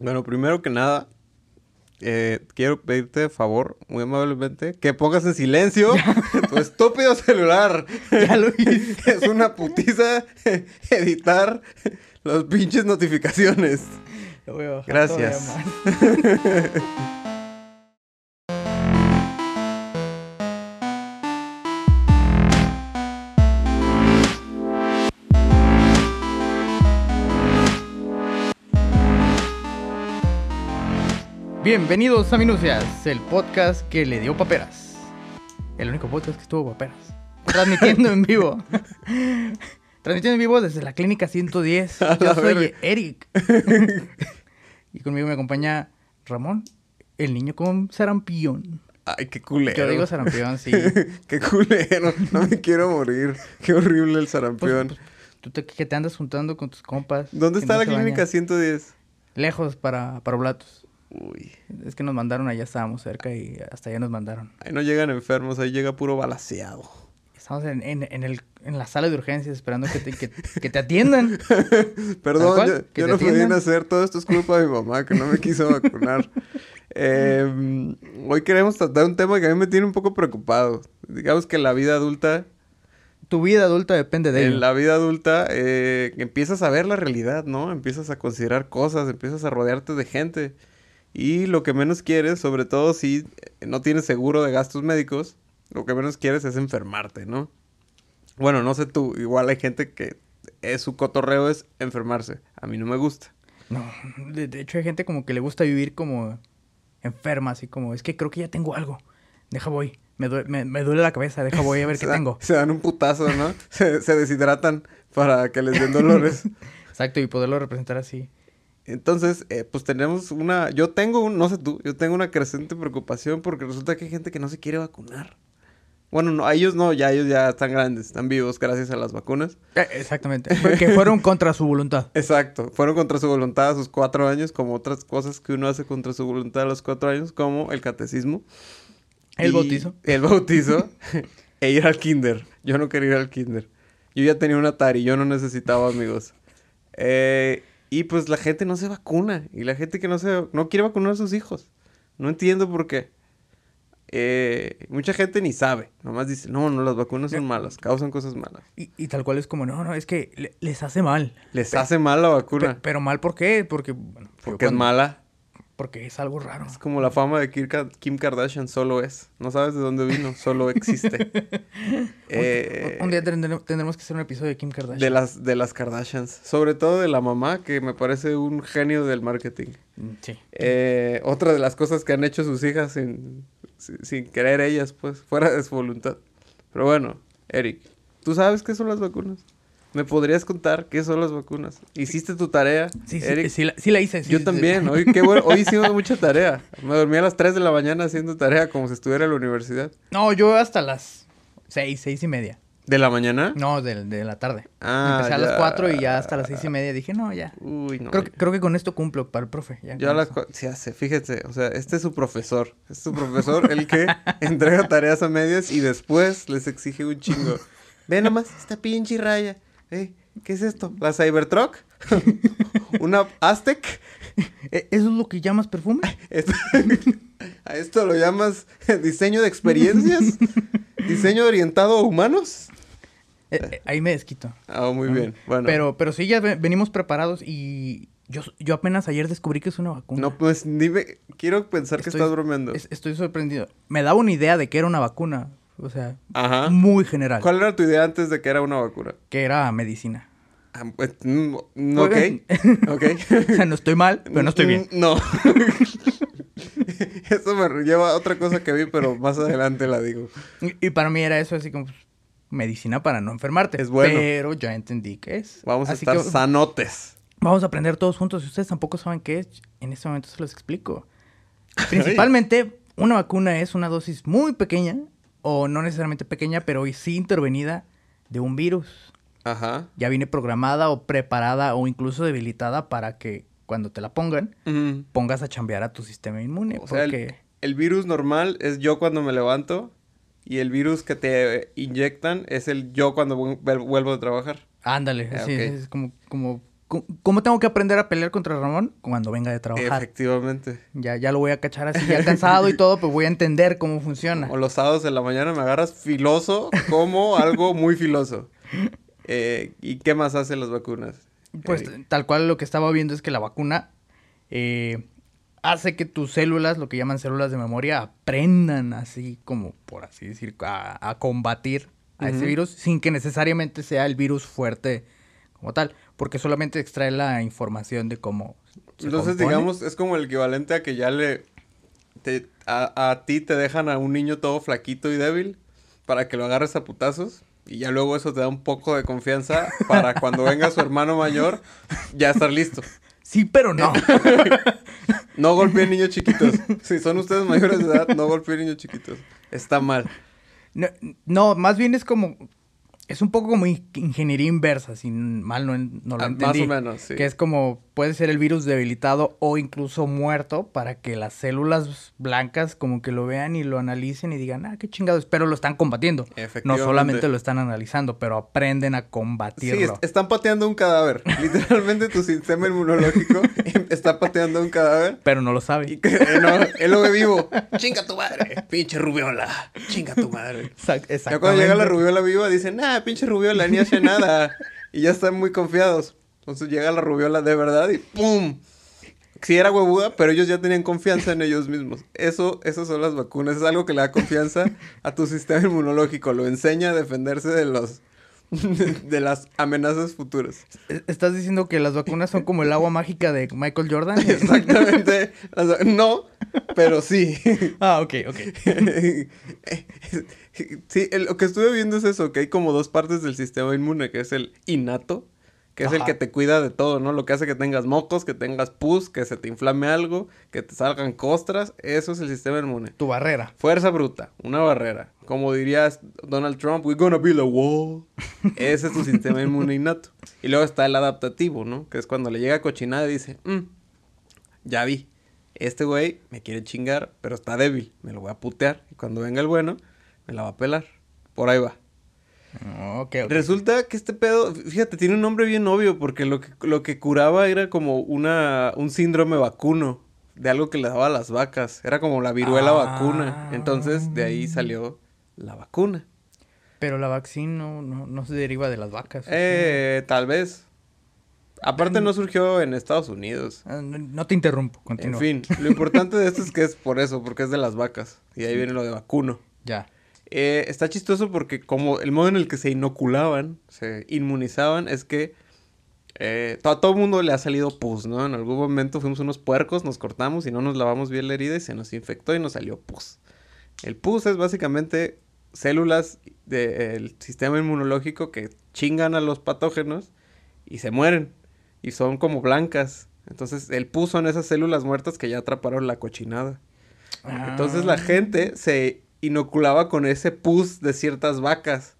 Bueno, primero que nada, eh, quiero pedirte de favor, muy amablemente, que pongas en silencio tu estúpido celular. Ya lo hice. es una putiza editar los pinches notificaciones. Lo voy a bajar Gracias. Bienvenidos a Minucias, el podcast que le dio paperas. El único podcast que estuvo paperas. Transmitiendo en vivo. Transmitiendo en vivo desde la clínica 110. A Yo soy verga. Eric. y conmigo me acompaña Ramón, el niño con sarampión. Ay, qué culero. Yo digo sarampión, sí. qué culero. No me quiero morir. Qué horrible el Pues, sarampión. pues, tú te, que te andas juntando con tus compas. ¿Dónde está no la clínica bañan. 110? Lejos para, para Oblatos. Uy. Es que nos mandaron allá, estábamos cerca y hasta allá nos mandaron. Ahí no llegan enfermos, ahí llega puro balaseado. Estamos en, en, en, el, en la sala de urgencias esperando que te, que, que te atiendan. Perdón, yo, yo no pude atiendan. hacer todo esto es culpa de mi mamá que no me quiso vacunar. Eh, hoy queremos tratar un tema que a mí me tiene un poco preocupado. Digamos que la vida adulta, Tu vida adulta depende de ello. en la vida adulta eh, empiezas a ver la realidad, ¿no? Empiezas a considerar cosas, empiezas a rodearte de gente. Y lo que menos quieres, sobre todo si no tienes seguro de gastos médicos, lo que menos quieres es enfermarte, ¿no? Bueno, no sé tú, igual hay gente que es, su cotorreo es enfermarse. A mí no me gusta. No, de, de hecho hay gente como que le gusta vivir como enferma, así como, es que creo que ya tengo algo. Deja voy. Me, due- me, me duele la cabeza, deja voy a ver qué tengo. se dan un putazo, ¿no? se, se deshidratan para que les den dolores. Exacto, y poderlo representar así. Entonces, eh, pues tenemos una... Yo tengo un... No sé tú, yo tengo una creciente preocupación porque resulta que hay gente que no se quiere vacunar. Bueno, no, a ellos no, ya ellos ya están grandes, están vivos gracias a las vacunas. Eh, exactamente, porque fueron contra su voluntad. Exacto, fueron contra su voluntad a sus cuatro años, como otras cosas que uno hace contra su voluntad a los cuatro años, como el catecismo. El bautizo. El bautizo. e ir al kinder. Yo no quería ir al kinder. Yo ya tenía un Atari, yo no necesitaba amigos. Eh, y pues la gente no se vacuna. Y la gente que no se no quiere vacunar a sus hijos. No entiendo por qué. Eh, mucha gente ni sabe. Nomás dice, no, no, las vacunas son malas, causan cosas malas. Y, y tal cual es como, no, no, es que le- les hace mal. Les hace mal la vacuna. pero mal, ¿por qué? Porque, bueno, porque es mala. Porque es algo raro. Es como la fama de Kim Ka- Kim Kardashian, solo es. No sabes de dónde vino, solo existe. Eh, Un, un día tendremos, tendremos que hacer un episodio de Kim Kardashian. De las, de las Kardashians. Sobre todo de la mamá, que me parece un genio del marketing. Mm, Sí. Eh, otra de las cosas que han hecho sus hijas sin, sin, sin querer ellas, pues, fuera de su voluntad. Pero bueno, Eric, ¿tú sabes qué son las vacunas? ¿Me podrías contar qué son las vacunas? ¿Hiciste tu tarea, Sí, sí, Eric? sí, la, sí la hice. sí, Yo sí, también, hoy, qué bueno, hoy hicimos mucha tarea. Me dormí a las 3 de la mañana haciendo tarea como si estuviera en la universidad. No, yo hasta las seis, seis y media. ¿De la mañana? No, de, de la tarde. Ah, Empecé a las cuatro y ya hasta las seis y media dije, no, ya. Uy, no. creo, que, creo que con esto cumplo para el profe. Ya, Yo a con las eso. cua- sí hace, fíjese, o sea, este es su profesor. Es su profesor el que entrega tareas a medias y después les exige un chingo. Ve nomás esta pinche raya. Eh, ¿Qué es esto? ¿La Cybertruck? ¿Una Aztec? ¿E- ¿Eso es lo que llamas perfume? Esto- ¿A esto lo llamas diseño de experiencias? ¿Diseño orientado a humanos? Eh, eh, ahí me desquito. Ah, muy bien. Bueno. Pero, pero sí, ya ve- venimos preparados y yo, yo apenas ayer descubrí que es una vacuna. No, pues dime, quiero pensar que estás bromeando. Es- estoy sorprendido. Me daba una idea de que era una vacuna. O sea, Ajá. muy general. ¿Cuál era tu idea antes de que era una vacuna? Que era medicina. Pues, mm, mm, ok. Ok. o sea, no estoy mal, pero no estoy bien. Mm, No. Eso me lleva a otra cosa que vi, pero más adelante la digo. Y, para mí era eso así como pues, medicina para no enfermarte. Es bueno. Pero ya entendí qué es. Vamos a estar que sanotes. vamos a aprender todos juntos. Si ustedes tampoco saben qué es, en este momento se los explico. Principalmente, una vacuna es una dosis muy pequeña, o no necesariamente pequeña, pero sí intervenida de un virus. Ajá. Ya viene programada o preparada o incluso debilitada para que cuando te la pongan, pongas a chambear a tu sistema inmune. O sea, porque... el, el virus normal es yo cuando me levanto y el virus que te inyectan es el yo cuando vu- vuel- vuelvo a trabajar. Ándale, Ah, sí, es como, como ¿Cómo- ¿Cómo tengo que aprender a pelear contra Ramón? Cuando venga de trabajar. Efectivamente. Ya, ya lo voy a cachar así, ya cansado y todo, pues voy a entender cómo funciona. O los sábados de la mañana me agarras filoso como algo muy filoso. Eh, ¿Y qué más hacen las vacunas? Pues Eh, tal cual lo que estaba viendo es que la vacuna eh, hace que tus células, lo que llaman células de memoria, aprendan así como, por así decir, a, a combatir a ese virus sin que necesariamente sea el virus fuerte como tal, porque solamente extrae la información de cómo... se Entonces, compone. digamos, es como el equivalente a que ya le... te- a, a ti te dejan a un niño todo flaquito y débil para que lo agarres a putazos. Y ya luego eso te da un poco de confianza para cuando venga su hermano mayor ya estar listo. Sí, pero no. No golpeen niños chiquitos. Si son ustedes mayores de edad, no golpeen niños chiquitos. Está mal. no. no, más bien es como... Es un poco como in- ingeniería inversa, si mal no, no lo Ah, entendí. Más o menos, sí. Que es como, puede ser el virus debilitado o incluso muerto para que las células blancas como que lo vean y lo analicen y digan, ah, qué chingados, pero lo están combatiendo. No solamente lo están analizando, pero aprenden a Sí, combatirlo. est- están pateando un cadáver. Literalmente tu sistema inmunológico está pateando un cadáver. Pero no lo sabe. Y que eh, no, él lo ve vivo. Chinga tu madre. Pinche rubiola. Chinga tu madre. Exact- Ya cuando llega la exactamente. rubiola viva dicen, ah, pinche rubiola, ni hace nada. Y ya están muy confiados. Entonces llega la rubiola de verdad y ¡pum! Sí era huevuda, pero ellos ya tenían confianza en ellos mismos. Eso, esas son las vacunas. Es algo que le da confianza a tu sistema inmunológico. Lo enseña a defenderse de los de las amenazas futuras. ¿E- ¿Estás diciendo que las vacunas son como el agua mágica de Michael Jordan? Exactamente. No, pero sí. ah, ok, ok. sí, lo que estuve viendo es eso, que hay como dos partes del sistema inmune, que es el innato, que es el que te cuida de todo, ¿no? Lo que hace que tengas mocos, que tengas pus, que se te inflame algo, que te salgan costras, eso es el sistema inmune. Tu barrera. Fuerza bruta, una barrera. Como diría Donald Trump, we're gonna build a wall. Ese es tu sistema inmune innato. Y luego está el adaptativo, ¿no? Que es cuando le llega cochinada y dice, "Mm, ya vi, este güey me quiere chingar, pero está débil, me lo voy a putear. Y cuando venga el bueno, me la va a pelar. Por ahí va. Ok, ok. Resulta que este pedo, fíjate, tiene un nombre bien obvio, porque lo que, lo que curaba era como una, un síndrome vacuno, de algo que le daba a las vacas. Era como la viruela Ah. vacuna. Entonces, de ahí salió la vacuna. Pero la vaccina no, no, no se deriva de las vacas. Eh, tal vez. Aparte no surgió en Estados Unidos. Ah, no, no te interrumpo, continúa. En fin, lo importante de esto es que es por eso, porque es de las vacas. Y ahí viene lo de vacuno. Ya. Eh, está chistoso porque como el modo en el que se inoculaban, se inmunizaban, es que eh, to- a todo mundo le ha salido pus, ¿no? En algún momento fuimos unos puercos, nos cortamos y no nos lavamos bien la herida y se nos infectó y nos salió pus. El pus es básicamente células del sistema inmunológico que chingan a los patógenos y se mueren. Y son como blancas. Entonces el pus son esas células muertas que ya atraparon la cochinada. Entonces la Ah. gente se inoculaba con ese pus de ciertas vacas.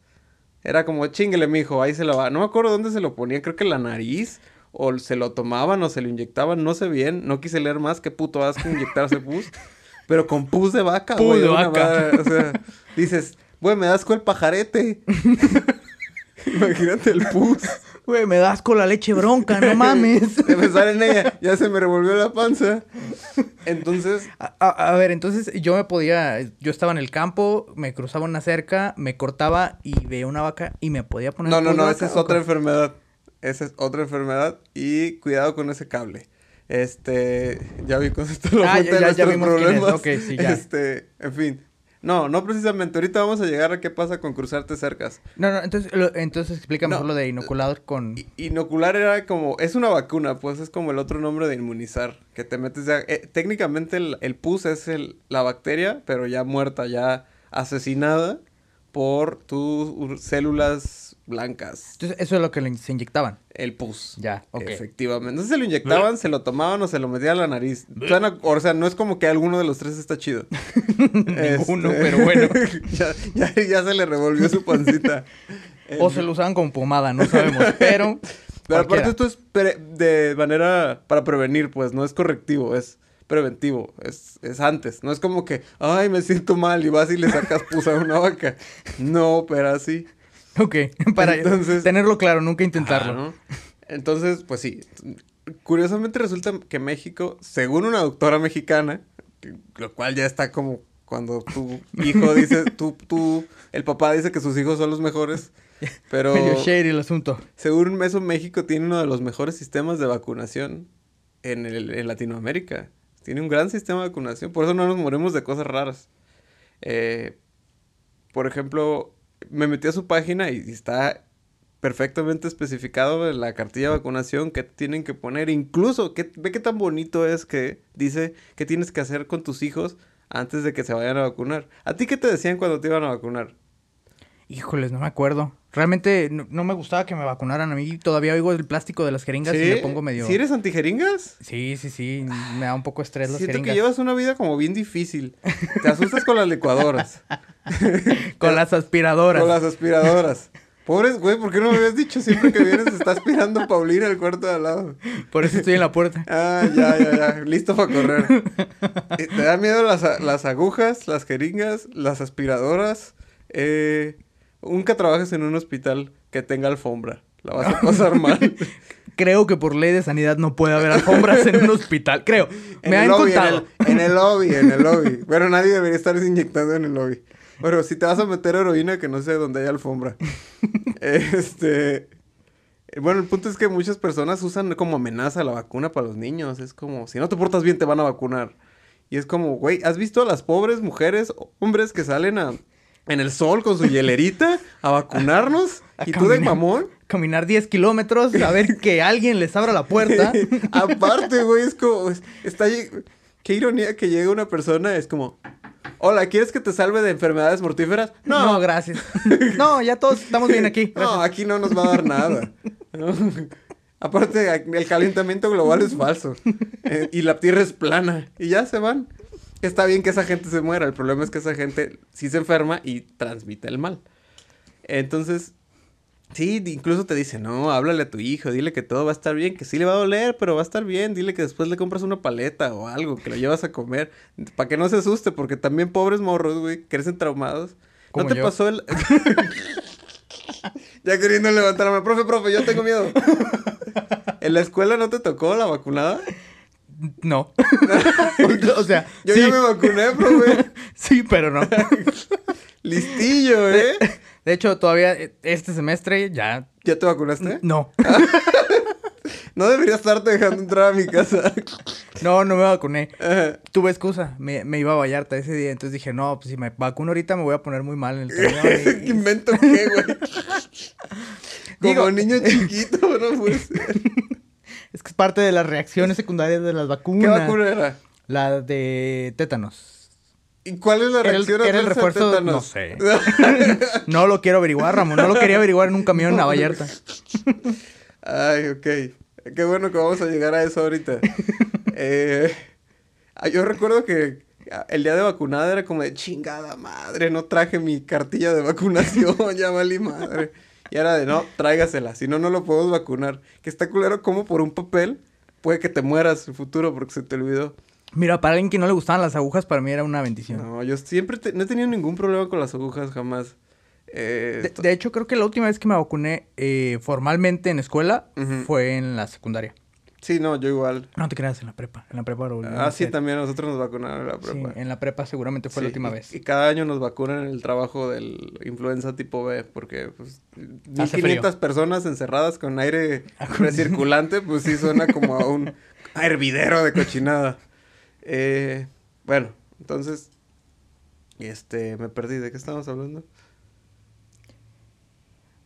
Era como, chinguele, mijo, ahí se lo va. No me acuerdo dónde se lo ponía, creo que en la nariz. O se lo tomaban o se lo inyectaban, no sé bien. No quise leer más, qué puto asco inyectarse pus. Pero con pus de vaca, Pus güey. de vaca. o sea, dices, güey, me das con el pajarete. Imagínate el pus. Güey, me das con la leche bronca, no mames. De pensar en ella, ya se me revolvió la panza. Entonces, A, a- a ver, entonces yo me podía, yo estaba en el campo, me cruzaba una cerca, me cortaba y veía una vaca y me podía poner. No, no, no, vaca, esa es ¿o otra enfermedad. Esa es otra enfermedad y cuidado con ese cable. Este, ya vi con esto lo Ah, ya- ya- vimos quién es. problemas. Ok, sí, ya. Este, en fin. No, no precisamente. Ahorita vamos a llegar a qué pasa con cruzarte cercas. No, no, entonces, lo- entonces No. mejor lo de inoculado con. Inocular era como, es una vacuna, pues es como el otro nombre de inmunizar, que te metes ya, eh, técnicamente el, el pus es el, la bacteria, pero ya muerta, ya asesinada por tus células blancas. Entonces, eso es lo que le- se inyectaban. El pus. Ya, ok. Efectivamente. Entonces se lo inyectaban, se lo tomaban o se lo metían a la nariz. Suena- o sea, no es como que alguno de los tres está chido. Ninguno, Este, pero bueno. ya, ya, ya se le revolvió su pancita. O El- se lo usaban como pomada, no sabemos, pero. Pero cualquiera. aparte esto es pre- de manera para prevenir, pues, no es correctivo, es preventivo, es, es antes. No es como que, ay, me siento mal y vas y le sacas pus a una vaca. No, pero así. Ok, para Entonces- tenerlo claro, nunca intentarlo. ¿no? Entonces, pues sí. Curiosamente resulta que México, según una doctora mexicana, lo cual ya está como cuando tu hijo dice, tú, tú, el papá dice que sus hijos son los mejores. Pero Medio shady el asunto. según eso, México tiene uno de los mejores sistemas de vacunación en, el- en Latinoamérica. Tiene un gran sistema de vacunación. Por eso no nos morimos de cosas raras. Eh, por ejemplo, me metí a su página y está perfectamente especificado en la cartilla de vacunación que tienen que poner. Incluso, que, ve qué tan bonito es que dice qué tienes que hacer con tus hijos antes de que se vayan a vacunar. ¿A ti qué te decían cuando te iban a vacunar? Híjoles, no me acuerdo. Realmente no, no me gustaba que me vacunaran. A mí todavía oigo el plástico de las jeringas y me pongo medio... ¿Si eres antijeringas? Sí, sí, sí. Me da un poco estrés las Siento jeringas. que llevas una vida como bien difícil. Te asustas con las licuadoras, Con las aspiradoras. con las aspiradoras. Pobres, güey, ¿por qué no me habías dicho siempre que vienes está aspirando Paulina al cuarto de al lado? Por eso estoy en la puerta. Ah, ya, ya, ya, listo para correr. Eh, ¿Te da miedo las, las agujas, las jeringas, las aspiradoras? Eh, nunca trabajes en un hospital que tenga alfombra. La vas a pasar mal. Creo que por ley de sanidad no puede haber alfombras en un hospital. Creo. En Me han lobby, contado. En el, en el lobby, en el lobby. Pero nadie debería estar inyectando en el lobby. Bueno, si te vas a meter heroína, que no sé dónde hay alfombra. este. Bueno, el punto es que muchas personas usan como amenaza la vacuna para los niños. Es como, si no te portas bien, te van a vacunar. Y es como, güey, ¿has visto a las pobres mujeres, hombres que salen a, en el sol con su hielerita a vacunarnos? A ¿Y tú de mamón? Caminar 10 kilómetros, a ver que alguien les abra la puerta. Aparte, güey, es como. es- Está. Qué ironía que llegue una persona, es como. Hola, ¿quieres que te salve de enfermedades mortíferas? No, No, gracias. No, ya todos estamos bien aquí. no, aquí no nos va a dar nada. ¿no? Aparte, el calentamiento global es falso. Eh, y la tierra es plana. Y ya se van. Está bien que esa gente se muera. El problema es que esa gente sí se enferma y transmite el mal. Entonces, sí, incluso te dice, no, háblale a tu hijo, dile que todo va a estar bien, que sí le va a doler, pero va a estar bien. Dile que después le compras una paleta o algo, que lo llevas a comer. Para que no se asuste, porque también pobres morros, güey, crecen traumados. ¿No te yo. pasó el...? ya queriendo levantarme. Profe, profe, yo tengo miedo. ¿En la escuela no te tocó la vacunada? No. o sea, Yo sí, ya me vacuné, profe. sí, pero no. Listillo, ¿eh? De hecho, todavía eh, este semestre ya ¿Ya te vacunaste? no. No debería estarte dejando entrar a mi casa. No, no me vacuné. Ajá. Tuve excusa. Me, me iba a Vallarta ese día. Entonces dije, no, pues si me vacuno ahorita me voy a poner muy mal en el camión. ¿Qué y- invento qué, güey? Como Digo- niño chiquito, no puede ser. Es que es parte de las reacciones secundarias de las vacunas. ¿Qué vacuna era? La de tétanos. ¿Y cuál es la Era el- reacción era el refuerzo- tétanos? no sé. No lo quiero averiguar, Ramón. No lo quería averiguar en un camión a Vallarta. Ay, ok. Qué bueno que vamos a llegar a eso ahorita. Eh, ah, yo recuerdo que el día de vacunada era como de chingada madre, no traje mi cartilla de vacunación, ya valí madre. Y era de no, tráigasela, si no, no lo podemos vacunar. Que está culero como por un papel puede que te mueras en el futuro porque se te olvidó. Mira, para alguien que no le gustaban las agujas, para mí era una bendición. No, yo siempre te- no he tenido ningún problema con las agujas jamás. Eh, De, esto- de hecho, creo que la última vez que me vacuné eh, formalmente en escuela fue en la secundaria. Sí, no, yo igual. No te creas, en la prepa. En la prepa lo Ah, sí, también nosotros nos vacunaron en la Sí, prepa. en la prepa seguramente fue la Sí, última y- vez. Y cada año nos vacunan en el trabajo del influenza tipo B, porque pues, Hace 1500 personas encerradas con aire Ah, recirculante, pues sí suena como a un hervidero de cochinada. Eh, bueno, entonces, este, me perdí, ¿de qué estamos hablando?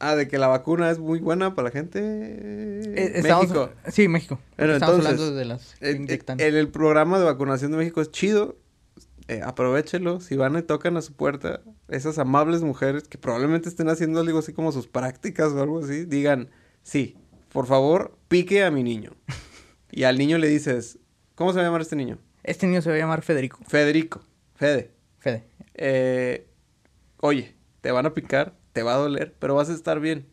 Ah, de que la vacuna es muy buena para la gente. Eh, estamos- México. Sí, México. Bueno, estamos entonces, hablando de las que En, inyectan. en el programa de vacunación de México es chido. Eh, aprovechelo. Si van y tocan a su puerta, esas amables mujeres que probablemente estén haciendo algo así como sus prácticas o algo así, digan, sí, por favor, pique a mi niño. y al niño le dices, ¿cómo se va a llamar este niño? Este niño se va a llamar Federico. Federico. Fede. Fede. Eh, oye, te van a picar, te va a doler, pero vas a estar bien.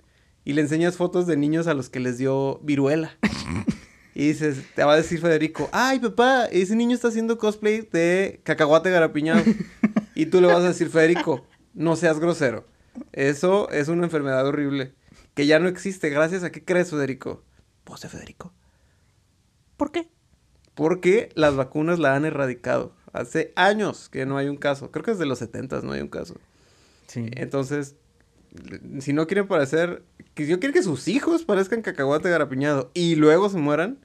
Y le enseñas fotos de niños a los que les dio viruela. y dices, te va a decir Federico, ay papá, ese niño está haciendo cosplay de cacahuate garapiñado. y tú le vas a decir, Federico, no seas grosero. Eso es una enfermedad horrible que ya no existe. Gracias a qué crees, Federico. esposa de Federico. ¿Por qué? Porque las vacunas la han erradicado. Hace años que no hay un caso. Creo que desde los 70 no hay un caso. Sí. Entonces, si no quieren parecer... Que yo quiero que sus hijos parezcan cacahuate garapiñado y luego se mueran,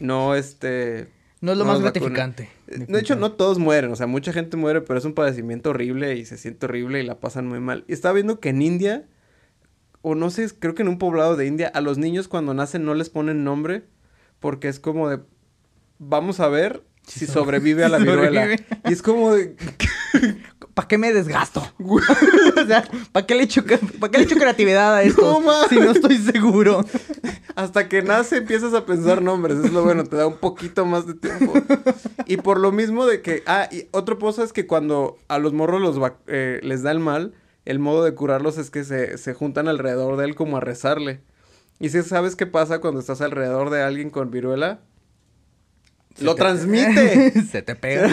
no, este... No es lo no más gratificante. De hecho, no todos mueren, o sea, mucha gente muere, pero es un padecimiento horrible y se siente horrible y la pasan muy mal. Y estaba viendo que en India, o no sé, creo que en un poblado de India, a los niños cuando nacen no les ponen nombre porque es como de, vamos a ver si sobrevive a la viruela. Y es como de, ¿Para qué me desgasto? o sea, ¿para qué, le echo, ¿para qué le echo creatividad a esto? No, si no estoy seguro. hasta que nace empiezas a pensar nombres, es lo bueno, te da un poquito más de tiempo. Y por lo mismo de que, ah, y otra cosa es que cuando a los morros los eh, les da el mal, el modo de curarlos es que se, se juntan alrededor de él como a rezarle. Y si sabes qué pasa cuando estás alrededor de alguien con viruela, lo te- transmite. Se te pega.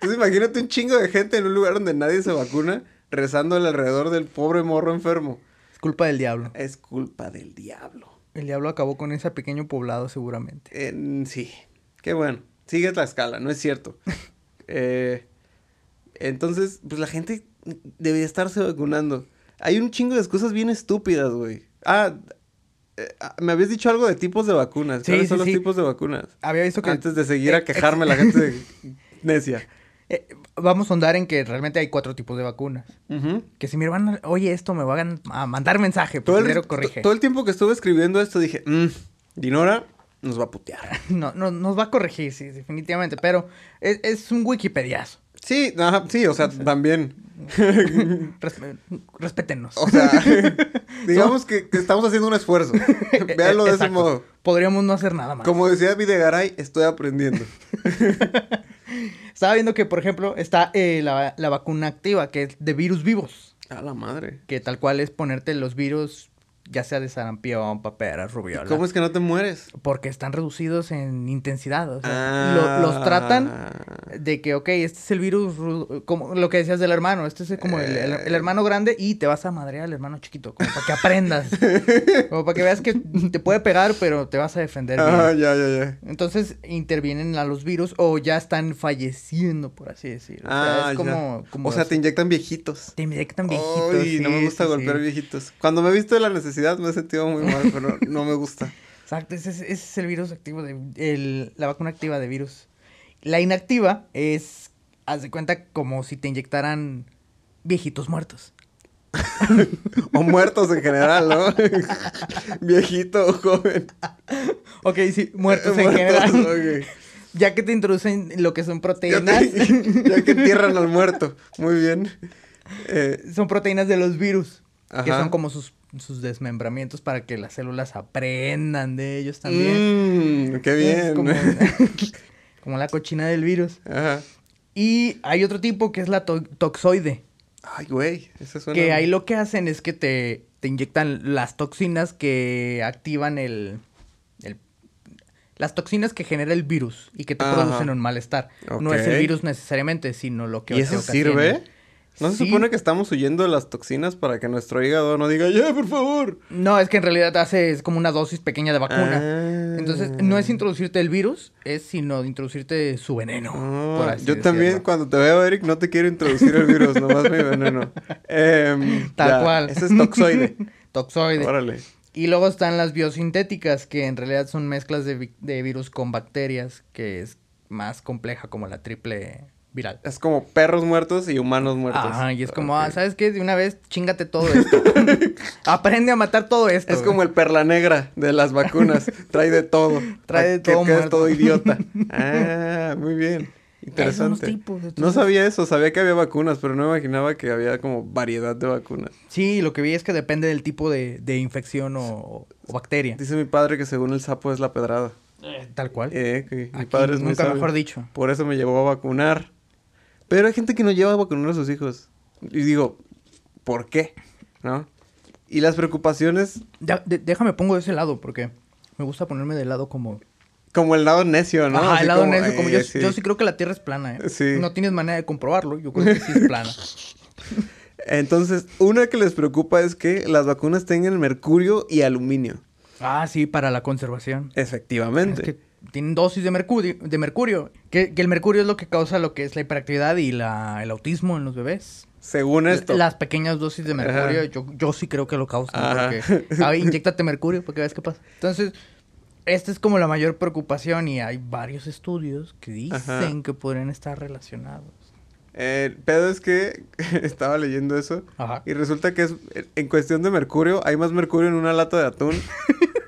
Entonces imagínate un chingo de gente en un lugar donde nadie se vacuna, rezándole alrededor del pobre morro enfermo. Es culpa del diablo. Es culpa del diablo. El diablo acabó con ese pequeño poblado seguramente. En- sí, qué bueno. Sigue la escala, no es cierto. Eh, entonces, pues la gente debería estarse vacunando. Hay un chingo de excusas bien estúpidas, güey. Ah, eh, ah, me habías dicho algo de tipos de vacunas. Sí, ¿Cuáles sí, son los sí. tipos de vacunas? Había visto que... Antes de seguir a eh, quejarme la gente necia. Eh, vamos a andar en que realmente hay cuatro tipos de vacunas. Que si me van. Oye, esto me van a mandar mensaje. todo, el, primero corrige. to- todo el tiempo que estuve escribiendo esto dije, mmm, Dinora nos va a putear. No, no, nos va a corregir, sí, definitivamente. Pero es, es un wikipediazo. Sí, ajá, sí, o sea, también. Resp- respétennos. O sea, digamos que, que estamos haciendo un esfuerzo. Véanlo de ese modo. Podríamos no hacer nada más. Como decía Videgaray, estoy aprendiendo. Estaba viendo que, por ejemplo, está eh, la, la vacuna activa, que es de virus vivos. A la madre. Que tal cual es ponerte los virus, ya sea de sarampión, papera, rubiola. ¿Cómo es que no te mueres? Porque están reducidos en intensidad. O sea, Ah. lo- los tratan de que, ok, este es el virus, ru- como lo que decías del hermano, este es como el, el- el hermano grande y te vas a madrear al hermano chiquito, como para que aprendas. como para que veas que te puede pegar, pero te vas a defender bien. Ah, ya, ya, ya. Entonces intervienen a los virus o ya están falleciendo, por así decirlo. O sea, Ah, es como, ya. como o sea, te inyectan viejitos. te inyectan viejitos. Ay, no sí, me gusta sí, golpear sí. viejitos. Cuando me he visto de la necesidad me he sentido muy mal, pero no me gusta. Exacto, ese, es- ese es el virus activo, de, el- la vacuna activa de virus. La inactiva es, haz de cuenta, como si te inyectaran viejitos muertos. O muertos en general, ¿no? Viejito o joven. Ok, sí, muertos en Muertos, general. Ya que te introducen lo que son Ya, proteínas, te- ya que entierran al muerto. Muy bien. Eh, son proteínas de los virus. Que son como sus, sus desmembramientos para que las células aprendan de ellos también. mm, qué bien. Como, como la cochina del virus. Ajá. Y hay otro tipo que es la to- toxoide. Ay, güey. Eso suena... Que ahí lo que hacen es que te, te inyectan las toxinas que activan el, el- Las toxinas que genera el virus y que te Ajá. producen un malestar. No es el virus necesariamente, sino lo que ¿Y eso ocasiona. sirve? ¿No se Sí. supone que estamos huyendo de las toxinas para que nuestro hígado no diga, ya, por favor? No, es que en realidad hace es como una dosis pequeña de vacuna. Ah. Entonces, no es introducirte el virus, es sino introducirte su veneno. Ah, por así yo también, cuando te veo, Eric, no te quiero introducir el virus, nomás mi veneno. Em, Tal ya, cual. Ese es toxoide. Toxoide. Órale. Y luego están las biosintéticas, que en realidad son mezclas de, vi- de virus con bacterias, que es más compleja como la triple viral. Es como perros muertos y humanos muertos. Ajá, y es como, ah, ¿sabes qué? De una vez, chingate todo esto. Aprende a matar todo esto. Es como el perla negra de las vacunas. Trae de todo. Trae de todo Que todo idiota. Ah, muy bien. Interesante. tipos, No sabía eso. Sabía que había vacunas, pero no imaginaba que había como variedad de vacunas. Sí, lo que vi es que depende del tipo de, de infección o, o bacteria. Dice mi padre que según el sapo es la pedrada. Tal cual. Eh, que mi padre es muy nunca sabio. mejor dicho. Por eso me llevó a vacunar. Pero hay gente que no lleva a vacunar a sus hijos. Y digo, ¿por qué? ¿No? Y las preocupaciones, Ya, de- déjame pongo de ese lado, porque me gusta ponerme del lado como... como el lado necio, ¿no? Así el lado como, necio, como eh, yo, sí. yo sí creo que la Tierra es plana, ¿eh? Sí. No tienes manera de comprobarlo, yo creo que sí es plana. Entonces, una que les preocupa es que las vacunas tengan mercurio y aluminio. Ah, sí, para la conservación. Efectivamente. Es que tienen dosis de mercurio, de mercurio que, que el mercurio es lo que causa lo que es la hiperactividad y la, el autismo en los bebés. Según esto. Las pequeñas dosis de mercurio, yo, yo sí creo que lo causan. Ajá. Porque, a ver, inyéctate mercurio para que veas qué pasa. Entonces, esta es como la mayor preocupación y hay varios estudios que dicen Ajá. que podrían estar relacionados. El pedo es que estaba leyendo eso Ajá. y resulta que es en cuestión de mercurio, hay más mercurio en una lata de atún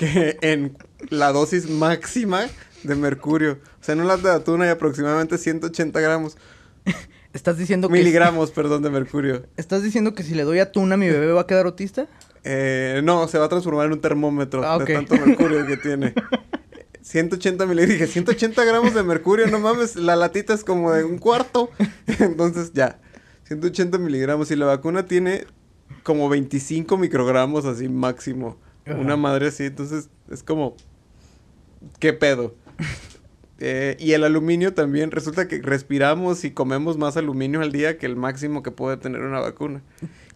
que en la dosis máxima de mercurio. O sea, en una lata de atún hay aproximadamente 180 gramos, ¿Estás diciendo que miligramos, perdón, de mercurio. ¿Estás diciendo que si le doy atún a mi bebé va a quedar autista? Eh, no, se va a transformar en un termómetro Ah, de tanto mercurio que tiene. 180 miligramos. Dije, 180 gramos de mercurio, no mames, la latita es como de un cuarto. Entonces, ya. 180 miligramos. Y la vacuna tiene como 25 microgramos así máximo. Ajá. Una madre así. Entonces, es como. ¿Qué pedo? Eh, y el aluminio también. Resulta que respiramos y comemos más aluminio al día que el máximo que puede tener una vacuna.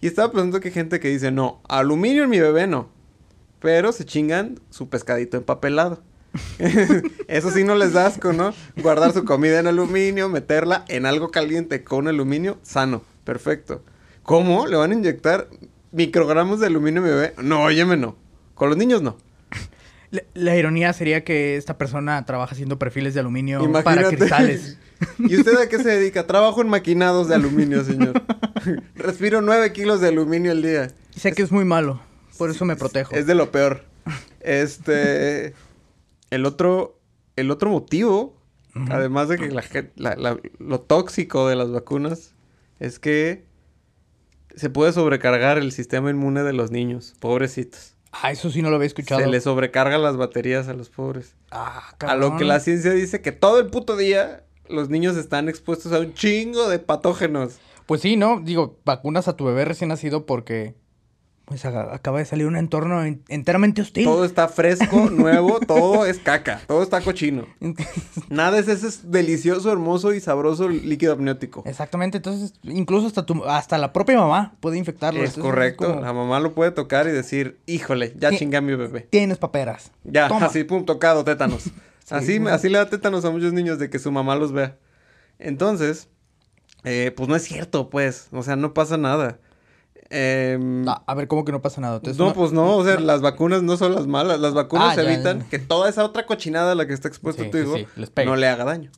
Y estaba pensando que hay gente que dice, no, aluminio en mi bebé no. Pero se chingan su pescadito empapelado. Eso sí no les da asco, ¿no? Guardar su comida en aluminio, meterla en algo caliente con aluminio, sano, perfecto. ¿Cómo? ¿Le van a inyectar microgramos de aluminio a mi bebé? No, óyeme, no. Con los niños no. La, la ironía sería que esta persona trabaja haciendo perfiles de aluminio para cristales. ¿Y usted a qué se dedica? Trabajo en maquinados de aluminio, señor. Respiro nueve kilos de aluminio al día. Y sé que es muy malo, por eso me protejo. Es de lo peor. Este. El otro. El otro motivo. Además de que la, gen- la- la- lo tóxico de las vacunas. Es que. Se puede sobrecargar el sistema inmune de los niños. Pobrecitos. Ah, eso sí no lo había escuchado. Se les sobrecarga las baterías a los pobres. Ah, A lo que cabrón. la ciencia dice que todo el puto día. Los niños están expuestos a un chingo de patógenos. Pues sí, ¿no? Digo, vacunas a tu bebé recién nacido porque... Pues acaba de salir un entorno en- enteramente hostil. Todo está fresco, nuevo, todo es caca, todo está cochino. Nada es ese delicioso, hermoso y sabroso líquido amniótico. Exactamente, entonces incluso hasta tu, hasta la propia mamá puede infectarlo. Es Entonces, correcto, como, la mamá lo puede tocar y decir, híjole, ya chingué a mi bebé. Tienes paperas. Ya, Toma. así, pum, tocado, tétanos. así, sí. así le da tétanos a muchos niños de que su mamá los vea. Entonces, eh, pues no es cierto, pues, o sea, no pasa nada. Em, Ah, a ver, ¿cómo que no pasa nada? Entonces, no, pues no, o sea, las vacunas no son las malas. Las vacunas Ah, evitan ya. que toda esa otra cochinada a la que está expuesto Sí, tu hijo sí, no le haga daño.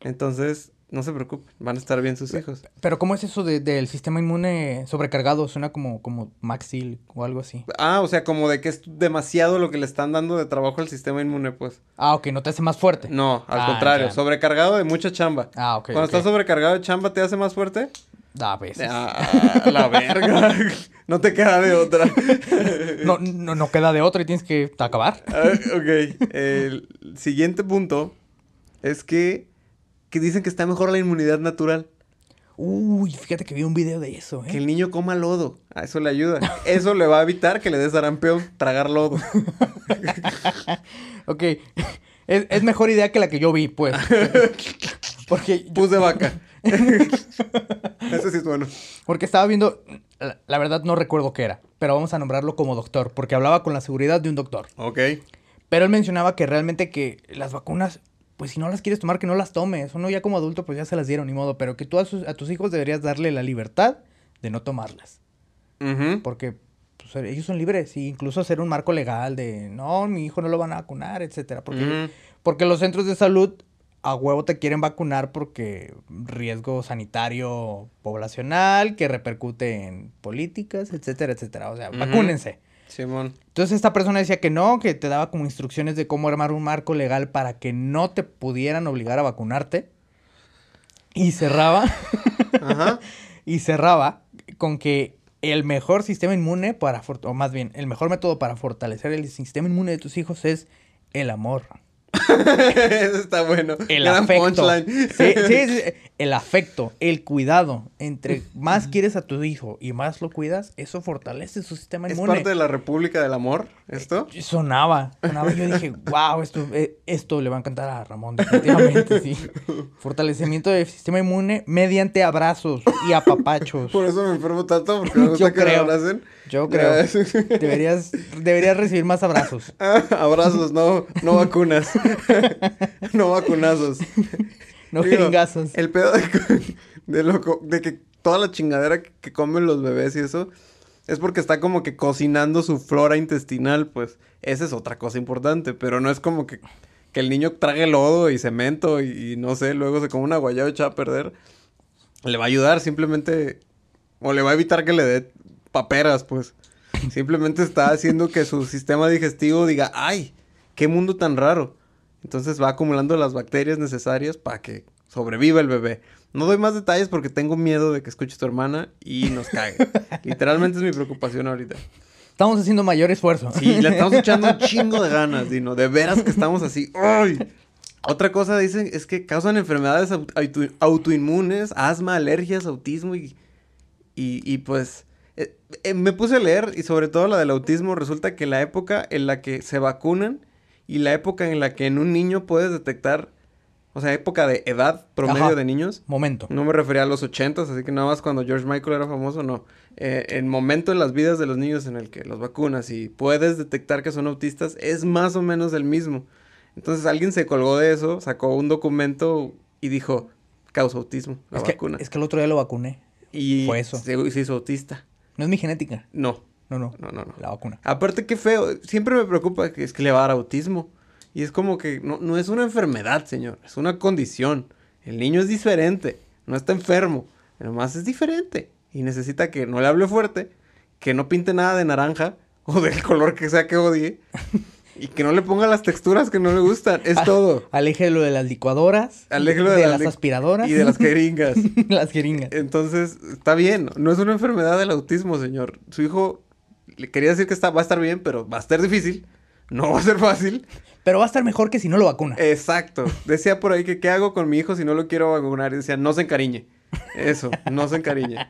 Entonces, no se preocupen, van a estar bien sus hijos. Pero ¿cómo es eso de- del sistema inmune sobrecargado? Suena como, como Maxil o algo así. Ah, o sea, como de que es demasiado lo que le están dando de trabajo al sistema inmune, pues. Ah, ok, no te hace más fuerte. No, al Ah, contrario, ya. sobrecargado de mucha chamba. Ah, ok. Cuando ok. estás sobrecargado de chamba, ¿te hace más fuerte? Ah, a veces. Ah, la verga. no te queda de otra. No, no, no queda de otra y tienes que acabar. Ah, ok. El siguiente punto es que, que dicen que está mejor la inmunidad natural. Uy, fíjate que vi un video de eso, Que ¿eh? el niño coma lodo. A eso le ayuda. Eso le va a evitar que le des sarampión, tragar lodo. Ok. Es, es mejor idea que la que yo vi, pues. Porque, Pus de vaca. Ese sí es bueno. porque estaba viendo. La, la verdad no recuerdo qué era. Pero vamos a nombrarlo como doctor. Porque hablaba con la seguridad de un doctor. Ok. Pero él mencionaba que realmente que las vacunas, pues si no las quieres tomar, que no las tomes. Uno ya como adulto, pues ya se las dieron, ni modo. Pero que tú a, sus- a tus hijos deberías darle la libertad de no tomarlas. Ujú. Porque pues, ellos son libres. Y incluso hacer un marco legal de, no, mi hijo no lo van a vacunar, etcétera. Porque los centros de salud a huevo te quieren vacunar porque riesgo sanitario poblacional que repercute en políticas, etcétera, etcétera. O sea, Ujú. vacúnense. Simón. Entonces esta persona decía que no, que te daba como instrucciones de cómo armar un marco legal para que no te pudieran obligar a vacunarte. Y cerraba, Ajá. y cerraba con que el mejor sistema inmune para, o más bien, el mejor método para fortalecer el sistema inmune de tus hijos es el amor. Eso está bueno. El Gran afecto. punchline. Sí, sí, sí, el afecto, el cuidado. Entre más quieres a tu hijo y más lo cuidas, eso fortalece su sistema ¿Es inmune. parte de la República del Amor esto? Sonaba, sonaba. Yo dije, wow, esto, eh, esto le va a encantar a Ramón, definitivamente, sí. Fortalecimiento del sistema inmune mediante abrazos y apapachos. Por eso me enfermo tanto, porque me gusta Yo que me creo. abracen. Yo creo. Deberías, deberías recibir más abrazos. Abrazos, no, no vacunas. no vacunazos. No Digo, jeringazos. El pedo de, de, loco, de que toda la chingadera que, que comen los bebés y eso es porque está como que cocinando su flora intestinal, pues esa es otra cosa importante, pero no es como que, que el niño trague lodo y cemento y, y no sé, luego se come una guayaba echada a perder. Le va a ayudar simplemente, o le va a evitar que le dé paperas, pues. Simplemente está haciendo que su sistema digestivo diga, ay, qué mundo tan raro. Entonces va acumulando las bacterias necesarias para que sobreviva el bebé. No doy más detalles porque tengo miedo de que escuche tu hermana y nos cague. Literalmente es mi preocupación ahorita. Estamos haciendo mayor esfuerzo. Sí, le estamos echando un chingo de ganas, Dino. De veras que estamos así. ¡Ay! Otra cosa dicen es que causan enfermedades au- auto- autoinmunes, asma, alergias, autismo y, y, y pues eh, eh, me puse a leer y sobre todo la del autismo resulta que la época en la que se vacunan y la época en la que en un niño puedes detectar, o sea, época de edad promedio Ajá. de niños. Momento. No me refería a los ochentas, así que nada más cuando George Michael era famoso, no. Eh, el momento en las vidas de los niños en el que los vacunas y puedes detectar que son autistas es más o menos el mismo. Entonces alguien se colgó de eso, sacó un documento y dijo, causa autismo, la Es que, vacuna. es que el otro día lo vacuné. y fue eso. Se, se hizo autista. No es mi genética. No, No, no. no, no, no. La vacuna. Aparte, qué feo. Siempre me preocupa que es que le va a dar autismo. Y es como que no, no es una enfermedad, señor. Es una condición. El niño es diferente. No está enfermo. Nomás es diferente. Y necesita que no le hable fuerte. Que no pinte nada de naranja. O del color que sea que odie. Y que no le ponga las texturas que no le gustan. Es todo. Aléjelo de las licuadoras. Aléjelo de, de las las aspiradoras. Y de las jeringas. las jeringas. Entonces, está bien. No es una enfermedad del autismo, señor. Su hijo le quería decir que está, va a estar bien, pero va a estar difícil. No va a ser fácil. Pero va a estar mejor que si no lo vacuna. Exacto. Decía por ahí que qué hago con mi hijo si no lo quiero vacunar. Y decía, no se encariñe. Eso, no se encariñe.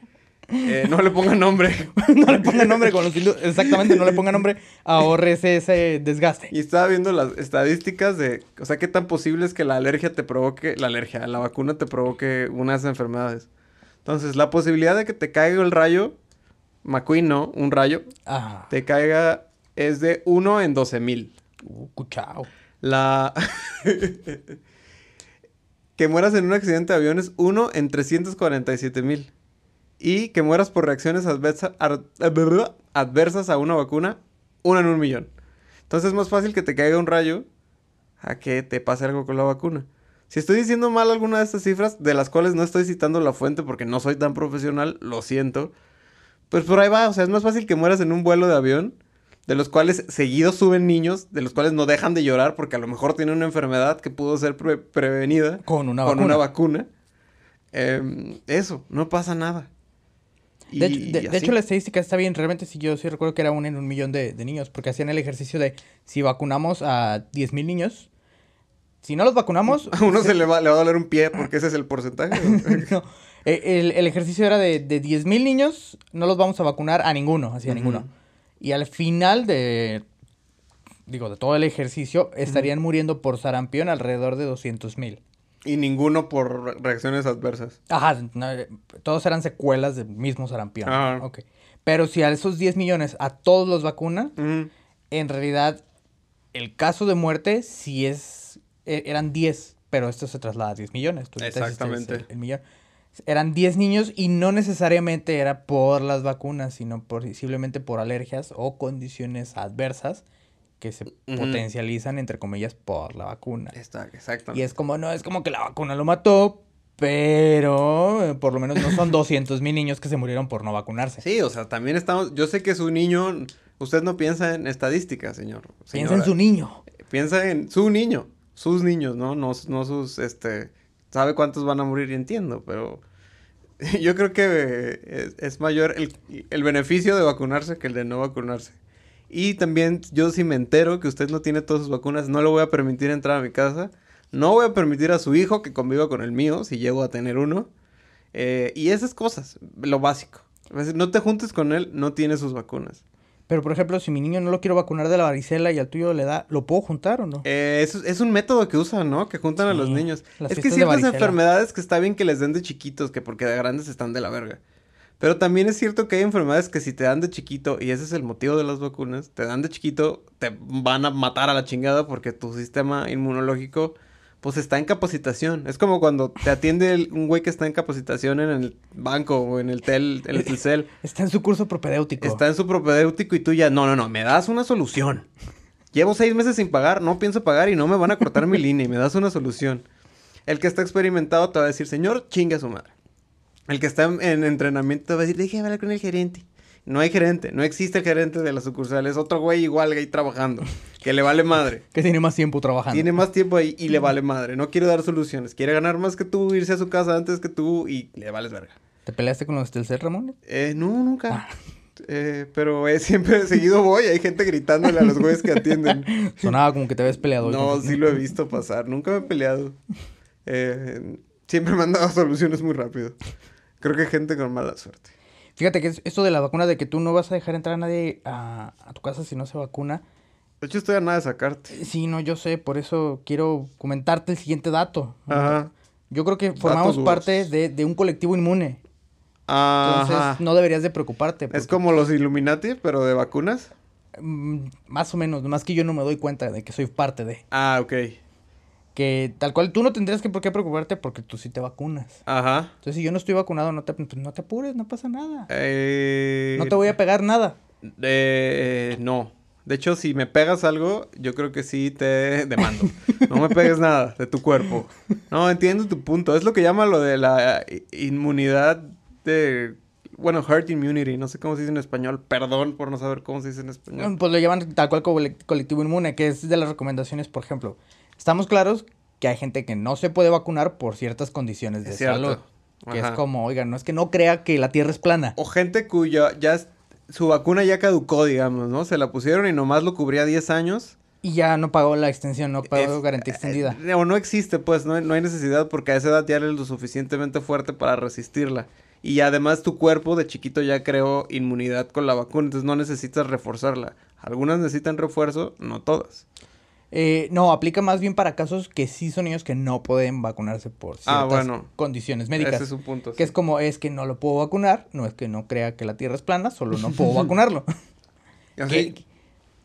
Eh, no le ponga nombre. no le ponga nombre con los. Exactamente, no le ponga nombre. Ahorrese ese desgaste. Y estaba viendo las estadísticas de, o sea, qué tan posible es que la alergia te provoque, la alergia, la vacuna te provoque unas enfermedades. Entonces, la posibilidad de que te caiga el rayo, McQueen no, un rayo, Ah, te caiga es de 1 en 12 mil. uh, cuchao. La... que mueras en un accidente de avión es 1 en 347 mil. Y que mueras por reacciones adversa- ar- adversas a una vacuna, 1 en un millón. Entonces es más fácil que te caiga un rayo a que te pase algo con la vacuna. Si estoy diciendo mal alguna de estas cifras, de las cuales no estoy citando la fuente porque no soy tan profesional, lo siento. Pues por ahí va, o sea, es más fácil que mueras en un vuelo de avión, de los cuales seguidos suben niños, de los cuales no dejan de llorar porque a lo mejor tienen una enfermedad que pudo ser pre- prevenida Con una con vacuna. una vacuna. Em, eso, no pasa nada. De, hecho, Y de- de así. hecho, la estadística está bien. Realmente, sí, yo sí recuerdo que era uno en un millón de, de niños. Porque hacían el ejercicio de si vacunamos a 10.000 niños. Si no los vacunamos. a uno se le va, le va a doler un pie porque ese es el porcentaje. ¿no? Eh, El, el ejercicio era de, de 10.000 niños, no los vamos a vacunar a ninguno, así a ninguno. Y al final de, digo, de todo el ejercicio, estarían muriendo por sarampión alrededor de 200.000. y ninguno por re- reacciones adversas. Ajá, no, eh, todos eran secuelas del mismo sarampión. Ajá. Ok. Pero si a esos 10 millones a todos los vacunan, en realidad el caso de muerte sí es, e- eran 10, pero esto se traslada a 10 millones. Exactamente. el- el millón. Eran 10 niños y no necesariamente era por las vacunas, sino posiblemente por alergias o condiciones adversas que se potencializan, entre comillas, por la vacuna. Exactamente. Y es como, no, es como que la vacuna lo mató, pero eh, por lo menos no son 200 mil niños que se murieron por no vacunarse. Sí, o sea, también estamos. Yo sé que su niño. Usted no piensa en estadísticas, señor. Piensa en su niño. Piensa en su niño. Sus niños, ¿no? No, no sus. Este. Sabe cuántos van a morir y entiendo, pero. Yo creo que eh, es, mayor el, el beneficio de vacunarse que el de no vacunarse. Y también yo si me entero que usted no tiene todas sus vacunas, no le voy a permitir entrar a mi casa. No voy a permitir a su hijo que conviva con el mío, si llego a tener uno. Eh, y esas cosas, lo básico. No te juntes con él, no tiene sus vacunas. Pero, por ejemplo, si mi niño no lo quiero vacunar de la varicela y al tuyo le da, ¿lo puedo juntar o no? Eh, es, es, un método que usan, ¿no? Que juntan a los niños. Es que ciertas enfermedades que está bien que les den de chiquitos, que porque de grandes están de la verga. Pero también es cierto que hay enfermedades que si te dan de chiquito, y ese es el motivo de las vacunas, te dan de chiquito, te van a matar a la chingada porque tu sistema inmunológico pues está en capacitación. Es como cuando te atiende un güey que está en capacitación en el banco o en el tel, en el Telcel. Está en su curso propedéutico. Está en su propedéutico y tú ya, no, no, no, me das una solución. Llevo seis meses sin pagar, no pienso pagar y no me van a cortar mi línea y me das una solución. El que está experimentado te va a decir, señor, chinga a su madre. El que está en, entrenamiento te va a decir, déjame hablar con el gerente. No hay gerente, no existe el gerente de la sucursal, es otro güey igual ahí trabajando, que le vale madre. que tiene más tiempo trabajando. Tiene más tiempo ahí y le vale madre, no quiere dar soluciones, quiere ganar más que tú, irse a su casa antes que tú y le vales verga. ¿Te peleaste con los Telcel, Ramón? Eh, no, nunca. Ah. Eh, pero eh, siempre seguido voy, hay gente gritándole a los güeyes que atienden. Sonaba como que te habías peleado. No, sí lo he visto pasar, nunca me he peleado. Eh, siempre me han dado soluciones muy rápido. Creo que hay gente con mala suerte. Fíjate que esto de la vacuna, de que tú no vas a dejar entrar a nadie a, tu casa si no se vacuna. De hecho, estoy a nada de sacarte. Sí, no, yo sé, por eso quiero comentarte el siguiente dato. Ajá. Yo creo que formamos parte de, un colectivo inmune. Ajá. Entonces, no deberías de preocuparte. Es como los Illuminati, pero de vacunas. Mm, más o menos, más que yo no me doy cuenta de que soy parte de. Ah, ok que tal cual tú no tendrías que por qué preocuparte porque tú sí te vacunas. Ajá. Entonces, si yo no estoy vacunado, no te, pues, no te apures, no pasa nada. Eh... No te voy a pegar nada. Eh, no. De hecho, si me pegas algo, yo creo que sí te demando. No me pegues nada de tu cuerpo. No, entiendo tu punto. Es lo que llama lo de la inmunidad de... Bueno, herd immunity, no sé cómo se dice en español. Perdón por no saber cómo se dice en español. Pues lo llaman tal cual colectivo inmune, que es de las recomendaciones, por ejemplo. Estamos claros que hay gente que no se puede vacunar por ciertas condiciones de salud. Que es como, oigan, no es que no crea que la Tierra es plana. O gente cuya ya su vacuna ya caducó, digamos, ¿no? Se la pusieron y nomás lo cubría 10 años. Y ya no pagó la extensión, no pagó garantía extendida. Eh, o no existe, pues, no, no hay necesidad porque a esa edad ya eres lo suficientemente fuerte para resistirla. Y además tu cuerpo de chiquito ya creó inmunidad con la vacuna, entonces no necesitas reforzarla. Algunas necesitan refuerzo, no todas. Eh, no, aplica más bien para casos que sí son niños que no pueden vacunarse por ah, ciertas condiciones médicas. Ese es un punto. Que es como, es que no lo puedo vacunar, no es que no crea que la Tierra es plana, solo no puedo vacunarlo.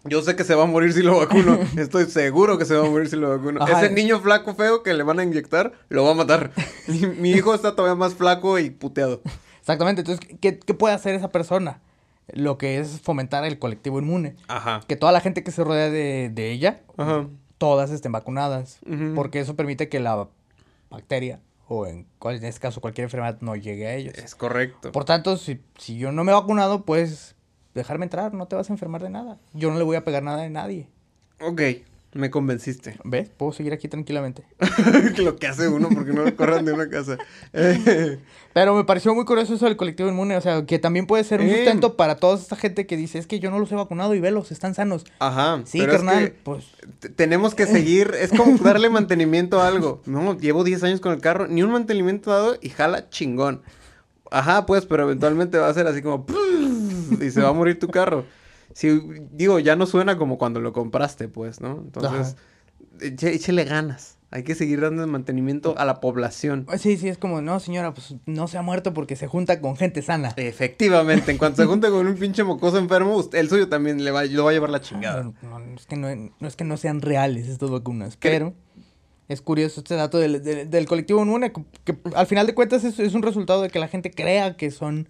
Yo sé que se va a morir si lo vacuno. Estoy seguro que se va a morir si lo vacuno. Ese niño flaco feo que le van a inyectar, lo va a matar. Mi, hijo está todavía más flaco y puteado. Exactamente. Entonces, ¿qué, ¿qué puede hacer esa persona? Lo que es fomentar el colectivo inmune. Ajá. Que toda la gente que se rodea de, de ella, todas estén vacunadas. Porque eso permite que la bacteria, o en, en este caso cualquier enfermedad, no llegue a ellos. Es correcto. Por tanto, si, si yo no me he vacunado, pues dejarme entrar, no te vas a enfermar de nada. Yo no le voy a pegar nada a nadie. Ok. Me convenciste. ¿Ves? Puedo seguir aquí tranquilamente. Lo que hace uno porque no lo corran de una casa. Pero me pareció muy curioso eso del colectivo inmune. O sea, que también puede ser un sustento para toda esta gente que dice, es que yo no los he vacunado y velos, están sanos. Ajá. Sí, carnal, pues... Tenemos que seguir, es como darle mantenimiento a algo. No, llevo 10 años con el carro, ni un mantenimiento dado y jala chingón. Ajá, pues, pero eventualmente va a ser así como... Y se va a morir tu carro. Sí, digo, ya no suena como cuando lo compraste, pues, ¿no? Entonces, échale ganas. Hay que seguir dando mantenimiento a la población. Sí, sí, es como, no, señora, pues no se ha muerto porque se junta con gente sana. Efectivamente, en cuanto se junta con un pinche mocoso enfermo, usted, el suyo también le va, lo va a llevar la chingada. No, es que no, es que no sean reales estas vacunas, pero es curioso este dato del, del, colectivo inmune, que, al final de cuentas es, es un resultado de que la gente crea que son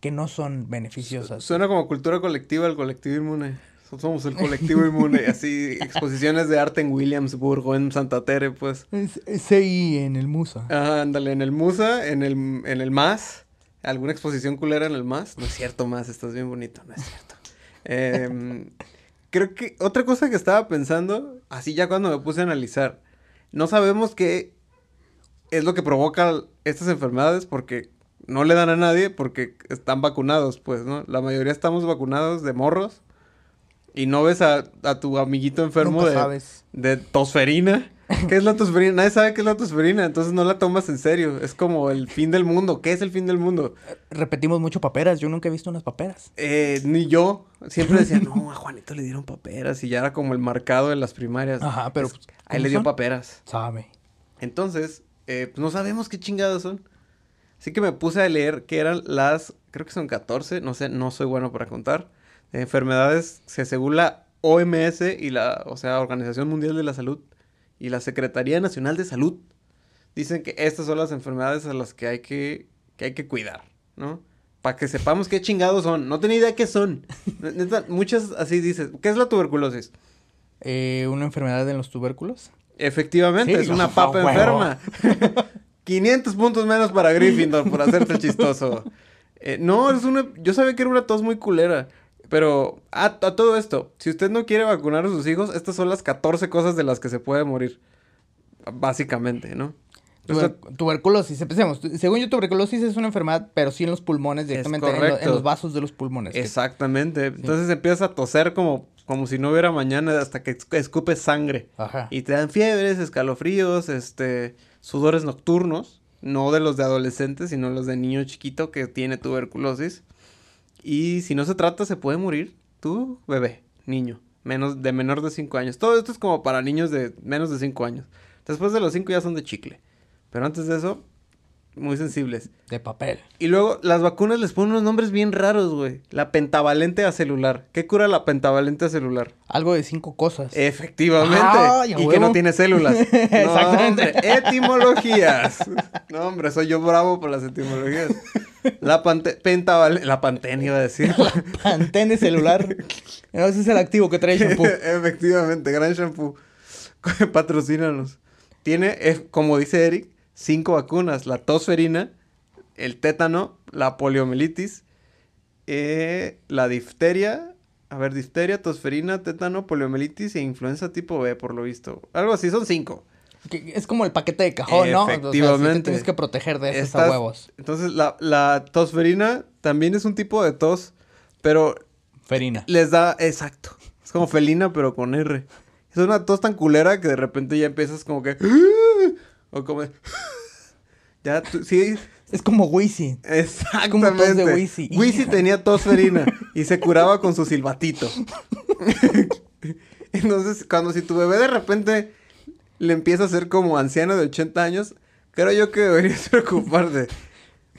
que no son beneficiosas. Suena como cultura colectiva el colectivo inmune. Somos el colectivo inmune, así exposiciones de arte en Williamsburg o en Santa Tere, pues. CI en el Musa. Ah, ándale, en el Musa, en el, en el MAS. ¿Alguna exposición culera en el MAS? No es cierto, MAS, estás bien bonito, no es cierto. Em, creo que otra cosa que estaba pensando, así ya cuando me puse a analizar, no sabemos qué es lo que provoca estas enfermedades porque no le dan a nadie porque están vacunados, pues, ¿no? La mayoría estamos vacunados de morros. y no ves a, a tu amiguito enfermo de, sabes. de tosferina. ¿Qué es la tosferina? Nadie sabe qué es la tosferina, entonces no la tomas en serio. Es como el fin del mundo. ¿Qué es el fin del mundo? Repetimos mucho paperas. Yo nunca he visto unas paperas. Eh, ni yo. Siempre decía, no, a Juanito le dieron paperas y ya era como el marcado de las primarias. Ajá, pero, Es- pues, ahí ¿cómo le dio son? paperas. Sabe. Entonces, eh, pues no sabemos qué chingados son. Así que me puse a leer que eran las, creo que son 14, no sé, no soy bueno para contar, de enfermedades que según la OMS y la, o sea, Organización Mundial de la Salud y la Secretaría Nacional de Salud dicen que estas son las enfermedades a las que hay que, que hay que cuidar, ¿no? Para que sepamos qué chingados son. No tenía idea qué son. Neta, muchas así dices. ¿Qué es la tuberculosis? Eh, ¿Una enfermedad en los tubérculos? Efectivamente, Sí, es una papa enferma. 500 puntos menos para Gryffindor por hacerte chistoso. Eh, no, es una... Yo sabía que era una tos muy culera. Pero a, a todo esto, si usted no quiere vacunar a sus hijos, estas son las 14 cosas de las que se puede morir. Básicamente, ¿no? Tuber- tuberculosis, empecemos. Según yo, tuberculosis es una enfermedad, pero sí en los pulmones, directamente en, lo- en correcto. los vasos de los pulmones. que- exactamente. Entonces empiezas a toser como, como si no hubiera mañana hasta que escupes sangre. Ajá. Y te dan fiebres, escalofríos, este, sudores nocturnos, no de los de adolescentes, sino los de niño chiquito que tiene tuberculosis. Y si no se trata, se puede morir tu bebé, niño, menos de menor de 5 años. Todo esto es como para niños de menos de 5 años. Después de los 5 ya son de chicle. Pero antes de eso, muy sensibles. De papel. Y luego las vacunas les ponen unos nombres bien raros, güey. La pentavalente acelular. ¿Qué cura la pentavalente acelular? Algo de cinco cosas. Efectivamente. Ay, a y que no tiene células. Exactamente. No, hombre, etimologías. No, hombre, soy yo bravo por las etimologías. La pante pentaval la pantene iba a decir. Pantene celular. No, ese es el activo que trae el shampoo. Efectivamente, gran shampoo. Patrocínanos. Tiene, como dice Eric, cinco vacunas. La tosferina, el tétano, la poliomielitis, eh, la difteria, a ver, difteria, tosferina, tétano, poliomielitis e influenza tipo B, por lo visto. Algo así, son cinco. Que es como el paquete de cajón, ¿no? O sea, sí te Efectivamente. tienes que proteger de esos Estas- a huevos. Entonces, la, la tosferina también es un tipo de tos, pero Ferina. les da, exacto. Es como felina, pero con R. Es una tos tan culera que de repente ya empiezas como que... O como... Ya, tú- sí, Es como Wheezy. exactamente. como tos de. Wheezy tenía tos ferina y se curaba con su silbatito. Entonces, cuando si tu bebé de repente le empieza a ser como anciano de 80 años, creo yo que deberías preocuparte.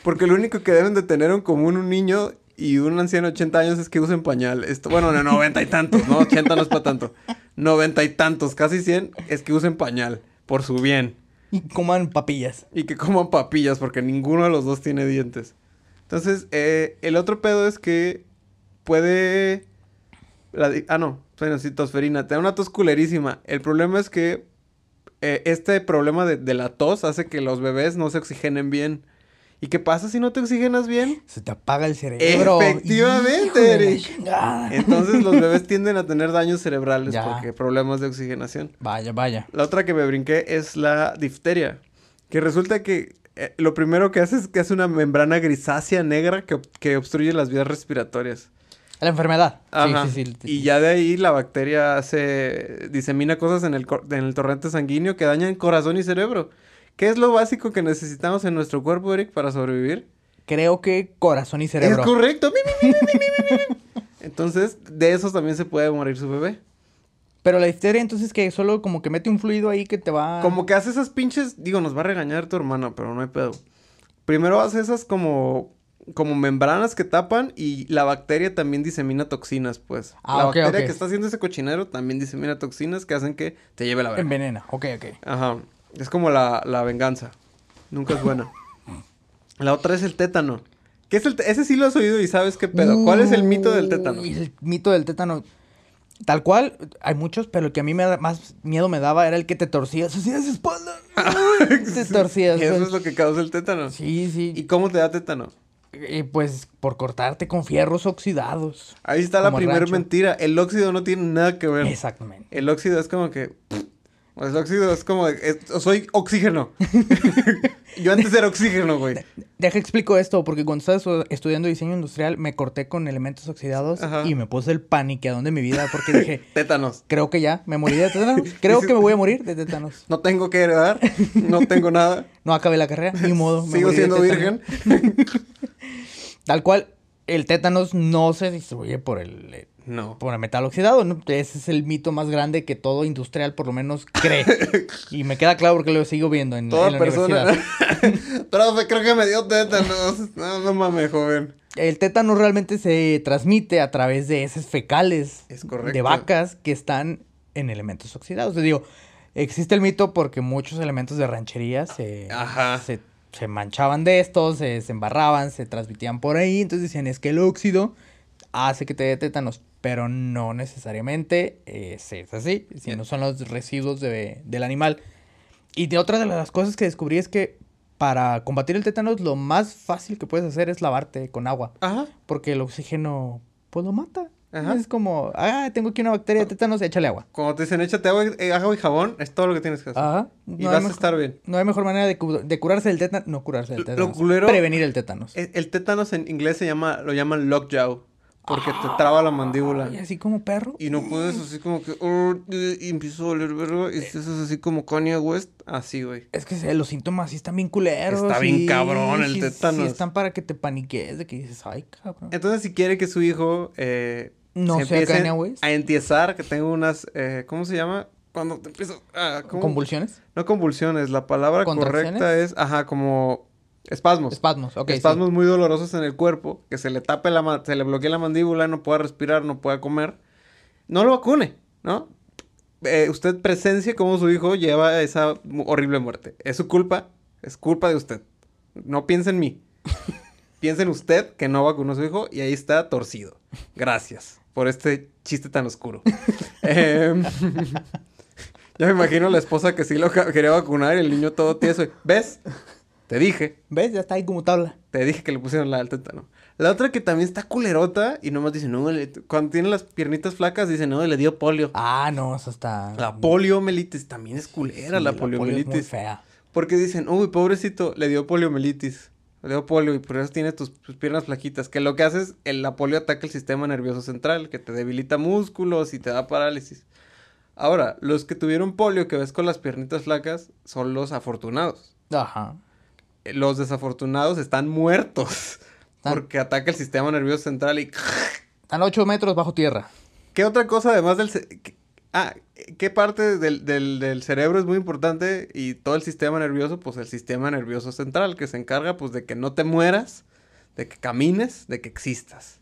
Porque lo único que deben de tener en común un niño y un anciano de 80 años es que usen pañal. Esto, bueno, no, 90 y tantos, ¿no? 80 no es para tanto. 90 y tantos, casi 100, es que usen pañal, por su bien. Y coman papillas. Y que coman papillas, porque ninguno de los dos tiene dientes. Entonces, eh, el otro pedo es que puede... ah, no, bueno, sí, tosferina. Te da una tos culerísima. El problema es que eh, este problema de, de la tos hace que los bebés no se oxigenen bien. ¿Y qué pasa si no te oxigenas bien? Se te apaga el cerebro. Efectivamente, Eric. Entonces los bebés tienden a tener daños cerebrales Ya. porque problemas de oxigenación. Vaya, vaya. La otra que me brinqué es la difteria. Que resulta que eh, lo primero que hace es que hace una membrana grisácea negra que, que obstruye las vías respiratorias. La enfermedad. Ajá. Sí, sí, sí. Y ya de ahí la bacteria hace, disemina cosas en el, en el torrente sanguíneo que dañan corazón y cerebro. ¿Qué es lo básico que necesitamos en nuestro cuerpo, Eric, para sobrevivir? Creo que corazón y cerebro. Es correcto. Entonces, de esos también se puede morir su bebé. Pero la difteria, entonces, que solo como que mete un fluido ahí que te va. Como que hace esas pinches, digo, nos va a regañar tu hermana, pero no hay pedo. Primero hace esas como como membranas que tapan y la bacteria también disemina toxinas, pues. Ah, la bacteria que está haciendo ese cochinero también disemina toxinas que hacen que te lleve la verga. Envenena. Ok, ok. Ajá. Es como la, la venganza. Nunca es buena. La otra es el tétano. ¿Qué es el Ese sí lo has oído y sabes qué pedo. ¿Cuál es el mito del tétano? El mito del tétano. Tal cual, hay muchos, pero el que a mí me da- más miedo me daba era el que te torcías así de espalda. te torcías. Eso pues. es lo que causa el tétano. Sí, sí. ¿Y cómo te da tétano? Y pues por cortarte con fierros oxidados. Ahí está la primera mentira. El óxido no tiene nada que ver. Exactamente. El óxido es como que. El óxido es como. es- soy oxígeno. Yo antes era oxígeno, güey. Deja explico esto, porque cuando estaba estu- estudiando diseño industrial me corté con elementos oxidados Ajá. y me puse el paniqueadón de mi vida porque dije, Tétanos. creo que ya, me morí de tétanos. Creo que me voy a morir de tétanos. No tengo que heredar, no tengo nada. No acabé la carrera, ni modo. me Sigo de siendo virgen. Tal cual, el tétanos no se distribuye por el, No. por el metal oxidado, ¿no? Ese es el mito más grande que todo industrial por lo menos cree. y me queda claro porque lo sigo viendo en, en Toda la persona. universidad. Profe, creo que me dio tétanos. No, no mames, joven. El tétano realmente se transmite a través de heces fecales Es de vacas que están en elementos oxidados. Te digo, existe el mito porque muchos elementos de ranchería se, se, se manchaban de estos, se, se embarraban, se transmitían por ahí. Entonces decían, es que el óxido hace que te dé tétanos. Pero no necesariamente es, es así, sino son los residuos de- del animal. Y de otra de las cosas que descubrí es que para combatir el tétanos lo más fácil que puedes hacer es lavarte con agua. Ajá. Porque el oxígeno, pues lo mata. Ajá. Es como, ah, tengo aquí una bacteria de tétanos, échale agua. Cuando te dicen échate agua, y- eh, agua y jabón, es todo lo que tienes que hacer. Ajá. y No hay vas a mejor- estar bien. No hay mejor manera de, cu- de curarse del tétanos. No curarse del Lo- lo tétanos. culero- Prevenir el tétanos. El, el tétanos en inglés se llama, lo llaman lockjaw. Porque te traba la mandíbula. Ay, así como perro. Y no puedes así como que... "Oh", y empiezo a oler verga. Y haces así como Kanye West. Así, güey. Es que sí, los síntomas sí están bien culeros. Está bien sí, cabrón el sí, tétanos. Sí, están para que te paniques de que dices, ay, cabrón. Entonces, si quiere que su hijo... Eh, No se sea Kanye West. A entiesar, que tenga unas... Eh, ¿Cómo se llama? Cuando te empiezas... ah, ¿cómo? ¿Convulsiones? No convulsiones. La palabra correcta es... Ajá, como... Espasmos. Espasmos, ok. sí. espasmos muy dolorosos en el cuerpo, que se le tape la se le bloquee la mandíbula, no pueda respirar, no pueda comer, no lo vacune, ¿no? Eh, usted presencia cómo su hijo lleva esa horrible muerte. Es su culpa, es culpa de usted. No piense en mí. Piensa en usted que no vacunó a su hijo y ahí está torcido. Gracias por este chiste tan oscuro. Em, ya me imagino la esposa que sí lo quería vacunar y el niño todo tieso. ¿Ves? Te dije. ¿Ves? Ya está ahí como tabla. Te dije que le pusieron la del tétano. La otra que también está culerota y nomás dice, no, le- cuando tiene las piernitas flacas, dice, no, le dio polio. Ah, no, eso está. La poliomielitis también es culera, Sí, la polio es muy fea. Porque dicen, uy, pobrecito, le dio poliomielitis. Le dio polio y por eso tiene tus, tus piernas flaquitas. Que lo que hace es, el, la polio ataca el sistema nervioso central, que te debilita músculos y te da parálisis. Ahora, los que tuvieron polio que ves con las piernitas flacas son los afortunados. Ajá. Los desafortunados están muertos. Porque ataca el sistema nervioso central y... Están 8 metros bajo tierra. ¿Qué otra cosa además del... Ah, ¿qué parte del, del, del cerebro es muy importante y todo el sistema nervioso? Pues el sistema nervioso central que se encarga pues de que no te mueras, de que camines, de que existas.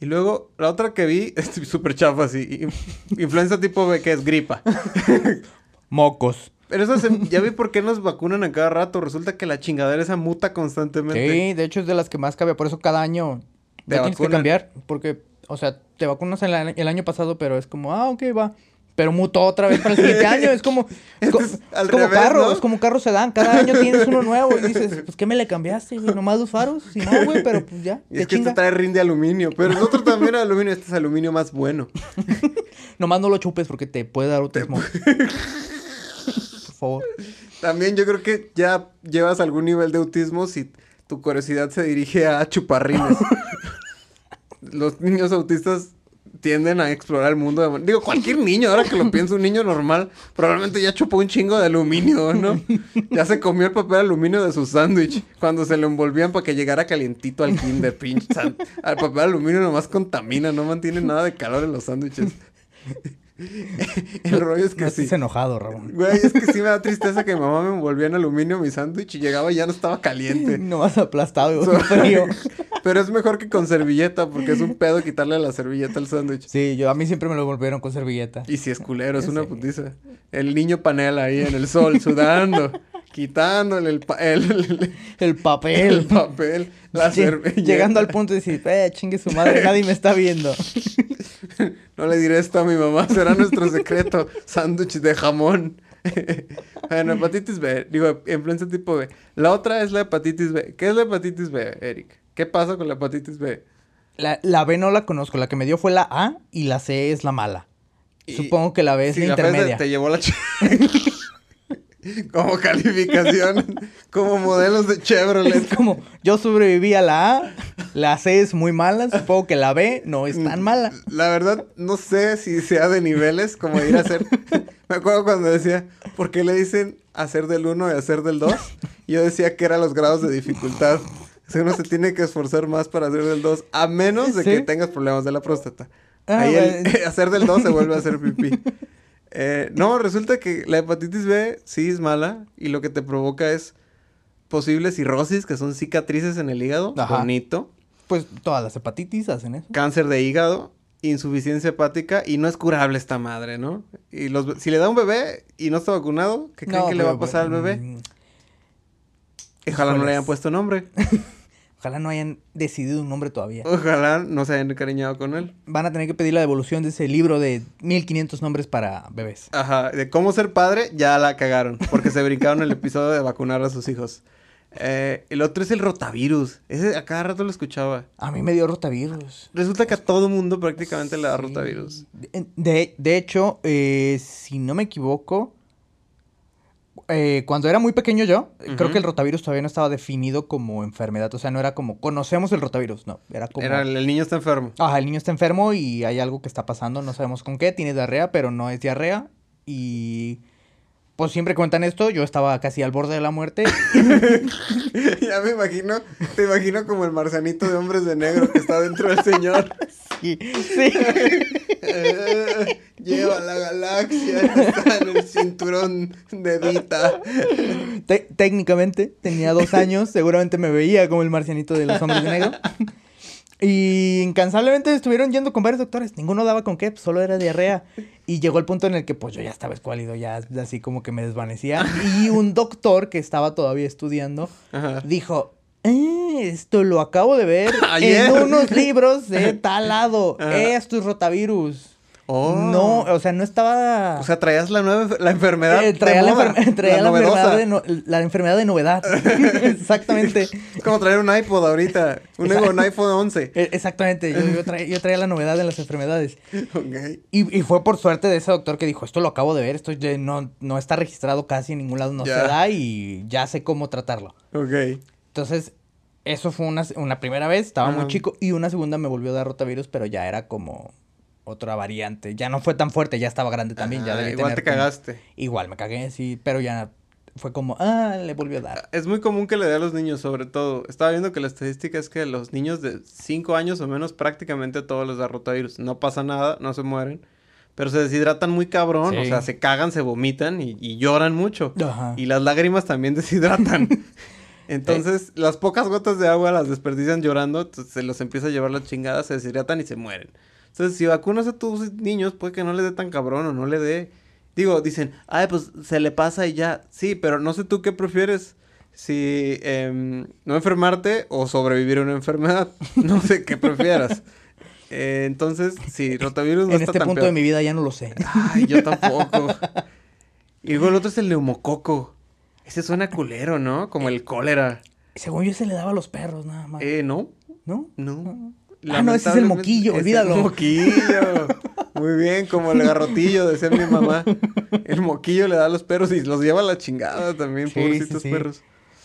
Y luego, la otra que vi, es súper chafa así, in- influenza tipo B, que es gripa. Mocos. Pero eso se- ya vi por qué nos vacunan a cada rato. Resulta que la chingadera esa muta constantemente. Sí, de hecho es de las que más cabe. Por eso cada año Te tienes que cambiar. Porque, o sea, te vacunas el, año- el año pasado, pero es como, ah, ok, va. Pero mutó otra vez para el siguiente año. Es como, es, co- Es al es como revés, carro, ¿no? es como carro sedán. Cada año tienes uno nuevo y dices, pues, ¿qué me le cambiaste, güey? ¿Nomás los faros? Sí, no, güey, pero pues ya, Y es que chinga. este trae rin de aluminio. Pero el otro también era aluminio. Este es aluminio más bueno. Nomás no lo chupes porque te puede dar autismo. Favor. También yo creo que ya llevas algún nivel de autismo si tu curiosidad se dirige a chuparrines. Los niños autistas tienden a explorar el mundo. de Digo, cualquier niño, ahora que lo pienso, un niño normal, probablemente ya chupó un chingo de aluminio, ¿no? Ya se comió el papel aluminio de su sándwich cuando se lo envolvían para que llegara calientito al kinder, pinche. El papel aluminio nomás contamina, no mantiene nada de calor en los sándwiches. el rollo es que No sí. estés enojado, Ramón. Güey, es que sí me da tristeza que mi mamá me envolvía en aluminio mi sándwich y llegaba y ya no estaba caliente. Nomás aplastado, So- frío. Pero es mejor que con servilleta porque es un pedo quitarle la servilleta al sándwich. Sí, yo a mí siempre me lo volvieron con servilleta. Y si es culero, es Sí. una putiza. El niño panela ahí en el sol, sudando, quitándole el, pa- el, el- El papel. el papel, la. Llegando al punto de decir, eh, chingue su madre, nadie me está viendo. No le diré esto a mi mamá, será nuestro secreto. Sándwich de jamón. bueno, hepatitis B, digo, influenza tipo B. La otra es la hepatitis B. ¿Qué es la hepatitis B, Eric? ¿Qué pasa con la hepatitis B? La, la B no la conozco, la que me dio fue la A y la C es la mala. Y- Supongo que la B es Sí, la la intermedia. te llevó la Como calificación, como modelos de Chevrolet. Es como, yo sobreviví a la A, la C es muy mala, supongo que la B no es tan mala. La verdad, no sé si sea de niveles, como ir a hacer. Me acuerdo cuando decía, ¿por qué le dicen hacer del 1 y hacer del 2? Yo decía que eran los grados de dificultad. O sea, uno se tiene que esforzar más para hacer del 2, a menos de Sí. que tengas problemas de la próstata. Ah, Ahí el- hacer del 2 se vuelve a hacer pipí. Eh, no, resulta que la hepatitis B sí es mala y lo que te provoca es posible cirrosis, que son cicatrices en el hígado, Ajá. bonito, Pues todas las hepatitis hacen eso. cáncer de hígado, insuficiencia hepática y no es curable esta madre, ¿no? Y los, si le da un bebé y no está vacunado, ¿qué creen No, que le va a pasar al mm, bebé? Ojalá no le hayan puesto nombre. Ojalá no hayan decidido un nombre todavía. Ojalá no se hayan encariñado con él. Van a tener que pedir la devolución de ese libro de 1500 nombres para bebés. Ajá, de cómo ser padre, ya la cagaron, porque se brincaron el episodio de vacunar a sus hijos. Eh, el otro es el rotavirus. Ese a cada rato lo escuchaba. A mí me dio rotavirus. Resulta que a todo mundo prácticamente le da rotavirus. De, de- de hecho, eh, si no me equivoco, eh, cuando era muy pequeño yo, creo que el rotavirus todavía no estaba definido como enfermedad. O sea, no era como, conocemos el rotavirus, no. Era como... Era el niño está enfermo. Ajá, el niño está enfermo y hay algo que está pasando, no sabemos con qué, tiene diarrea, pero no es diarrea. Y pues siempre cuentan esto, yo estaba casi al borde de la muerte. ya me imagino, te imagino como el marcianito de hombres de negro que está dentro del señor. sí, sí. Eh, lleva la galaxia, está en el cinturón de Dita. Te- técnicamente tenía dos años, seguramente me veía como el marcianito de los hombres de negro. Y incansablemente estuvieron yendo con varios doctores, ninguno daba con qué, pues, solo era diarrea. Y llegó el punto en el que pues yo ya estaba escuálido, ya así como que me desvanecía. Y un doctor que estaba todavía estudiando Ajá. dijo, "Eh, esto lo acabo de ver Ayer. en unos libros de tal lado. Ajá. Esto es rotavirus. Oh. No, o sea, no estaba... O sea, traías la nueva la enfermedad. Eh, de traía la, moda, enfer- traía la novedosa. enfermedad de no- la enfermedad de novedad. Exactamente. Es como traer un iPod ahorita. Un, Exacto. un iPhone 11. Eh, Exactamente. Yo, yo traía, yo traía la novedad de las enfermedades. Ok. Y, y fue por suerte de ese doctor que dijo, esto lo acabo de ver, esto ya no, no está registrado casi en ningún lado, no se da y ya sé cómo tratarlo. Ok. Entonces, eso fue una, una primera vez, estaba muy chico, y una segunda me volvió a dar rotavirus, pero ya era como otra variante. Ya no fue tan fuerte, ya estaba grande también, ya Ah, debía igual tener te como- cagaste. Igual me cagué, sí, pero ya fue como, ah, le volvió a dar. Es muy común que le dé a los niños, sobre todo. Estaba viendo que la estadística es que los niños de 5 años o menos prácticamente a todos les da rotavirus. No pasa nada, no se mueren. Pero se deshidratan muy cabrón, o sea, se cagan, se vomitan y, y lloran mucho. Ajá. Y las lágrimas también deshidratan. Entonces, las pocas gotas de agua las desperdician llorando, entonces se los empieza a llevar la chingada, se deshidratan y se mueren. Entonces, si vacunas a tus niños, puede que no le dé tan cabrón o no le dé. Digo, dicen, ay, pues se le pasa y ya. Sí, pero no sé tú qué prefieres. Si em, no enfermarte o sobrevivir a una enfermedad. No sé qué prefieras. Eh, entonces, sí, rotavirus no en está este tan punto peor. de mi vida ya no lo sé. Ay, yo tampoco. y luego el otro es el neumococo. Ese suena culero, ¿no? Como el cólera. Según yo se le daba a los perros nada más. Eh, no, ¿No? no. Ah, no, ese es el moquillo, olvídalo. El moquillo. Muy bien, como el garrotillo, decía mi mamá. El moquillo le da a los perros y los lleva a la chingada también, Sí, pobrecitos sí, sí. perros.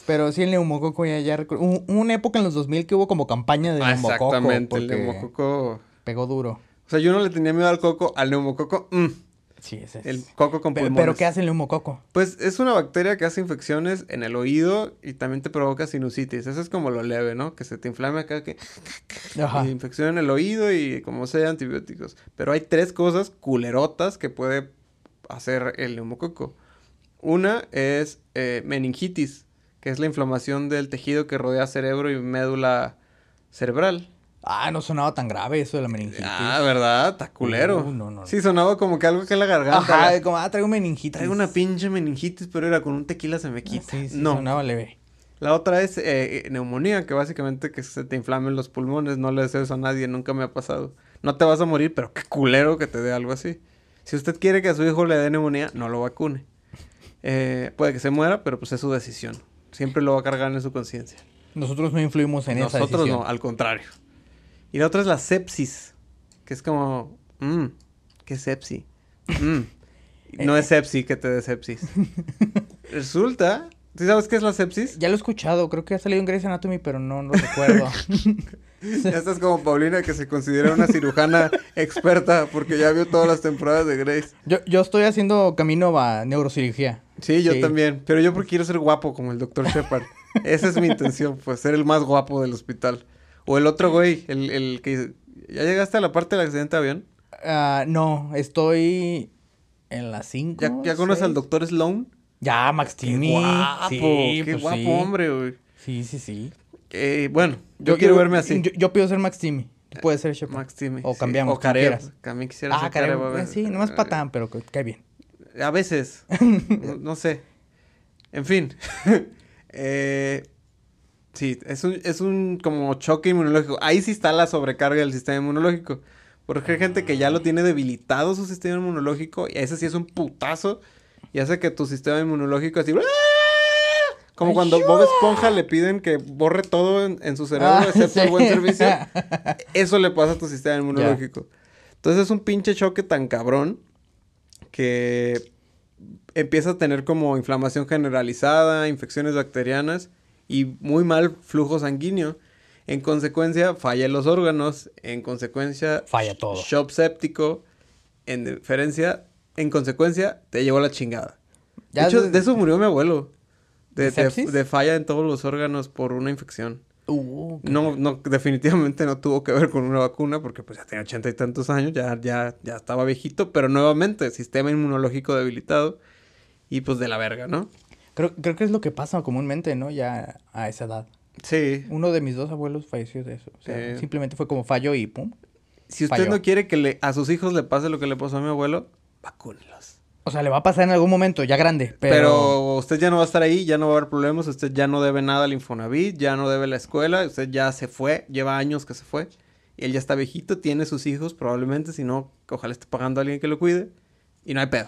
Pero sí, el neumococo ya, ya recuerdo. Hubo una época en los 2000 que hubo como campaña de Ah, neumococo. exactamente, el neumococo. Pegó duro. O sea, yo no le tenía miedo al coco, al neumococo, mm, Sí, ese es. el coco con Pe- pulmones. pero, ¿qué hace el neumococo? Pues es una bacteria que hace infecciones en el oído y también te provoca sinusitis. Eso es como lo leve, ¿no? Que se te inflame acá, que Ajá. y infección en el oído y como sea antibióticos. Pero hay tres cosas culerotas que puede hacer el neumococo. Una es eh, meningitis, que es la inflamación del tejido que rodea cerebro y médula cerebral. Ah, no sonaba tan grave eso de la meningitis. Ah, ¿verdad? Está culero. No, no, no. Sí, sonaba como que algo que en la garganta. Ajá, como, ah, traigo meningitis. Traigo una pinche meningitis, pero era con un tequila se me Ah, quita. Sí, sí, no. sonaba leve. La otra es eh, eh, neumonía, que básicamente que se te inflamen los pulmones. No le deseo eso a nadie, nunca me ha pasado. No te vas a morir, pero qué culero que te dé algo así. Si usted quiere que a su hijo le dé neumonía, no lo vacune. Eh, puede que se muera, pero pues es su decisión. Siempre lo va a cargar en su conciencia. Nosotros no influimos en esa Nosotros decisión. no, al contrario. Y la otra es la sepsis, que es como, mmm, ¿qué sepsis? Mm. No es sepsis que te dé sepsis. Resulta, ¿tú sabes qué es la sepsis? Ya lo he escuchado, creo que ha salido en Grey's Anatomy, pero no lo recuerdo. Ya estás como Paulina que se considera una cirujana experta porque ya vio todas las temporadas de Grace. yo, yo estoy haciendo camino a neurocirugía. Sí, yo Sí. también. Pero yo porque quiero ser guapo como el Dr. Shepard. Esa es mi intención, pues ser el más guapo del hospital. O el otro güey, el, el que... ¿Ya llegaste a la parte del accidente de avión? Ah, no, estoy en las 5. ¿Ya, ya conoces al Dr. Sloan? Ya, Max ¡Qué Timmy. guapo! Sí, ¡Qué pues guapo sí. hombre, güey! Sí, sí, sí. Eh, bueno, yo, quiero verme así. Yo, yo pido ser Max Timmy. Tú puedes ser Shepard. Max Timmy. O sí. cambiamos, O Careo. quieras. También quisiera Ah, ser. Careo, ver. Sí, no es patán, pero que cae bien. A veces. no, no sé. En fin. eh, sí, es un, es un como choque inmunológico. Ahí sí está la sobrecarga del sistema inmunológico. Porque hay gente que ya lo tiene debilitado su sistema inmunológico. Y ese sí es un putazo. Y hace que tu sistema inmunológico así. ¡ah! Como cuando Bob Esponja le piden que borre todo en, en su cerebro, Ah, excepto el buen servicio. Eso le pasa a tu sistema inmunológico. Entonces es un pinche choque tan cabrón que empieza a tener como inflamación generalizada, infecciones bacterianas y muy mal flujo sanguíneo. En consecuencia, falla los órganos. En consecuencia, Falla todo. shock séptico. En diferencia, en consecuencia, te llevó la chingada. Ya de hecho, de- de eso murió mi abuelo. De, ¿De de- sepsis? de falla en todos los órganos por una infección. Uh, No, no, definitivamente no tuvo que ver con una vacuna porque pues ya tenía ochenta y tantos años, ya, ya, ya estaba viejito, pero nuevamente, sistema inmunológico debilitado y pues de la verga, ¿no? Creo, creo que es lo que pasa comúnmente, ¿no? Ya a esa edad. Sí. Uno de mis dos abuelos falleció de eso. O sea, Sí. simplemente fue como fallo y pum. Si usted Falló. no quiere que le, a sus hijos le pase lo que le pasó a mi abuelo, vacúnelos. O sea, le va a pasar en algún momento, ya grande, Pero... pero... usted ya no va a estar ahí, ya no va a haber problemas, usted ya no debe nada al Infonavit, ya no debe la escuela, usted ya se fue, lleva años que se fue. Y él ya está viejito, tiene sus hijos probablemente, si no, ojalá esté pagando a alguien que lo cuide. Y no hay pedo.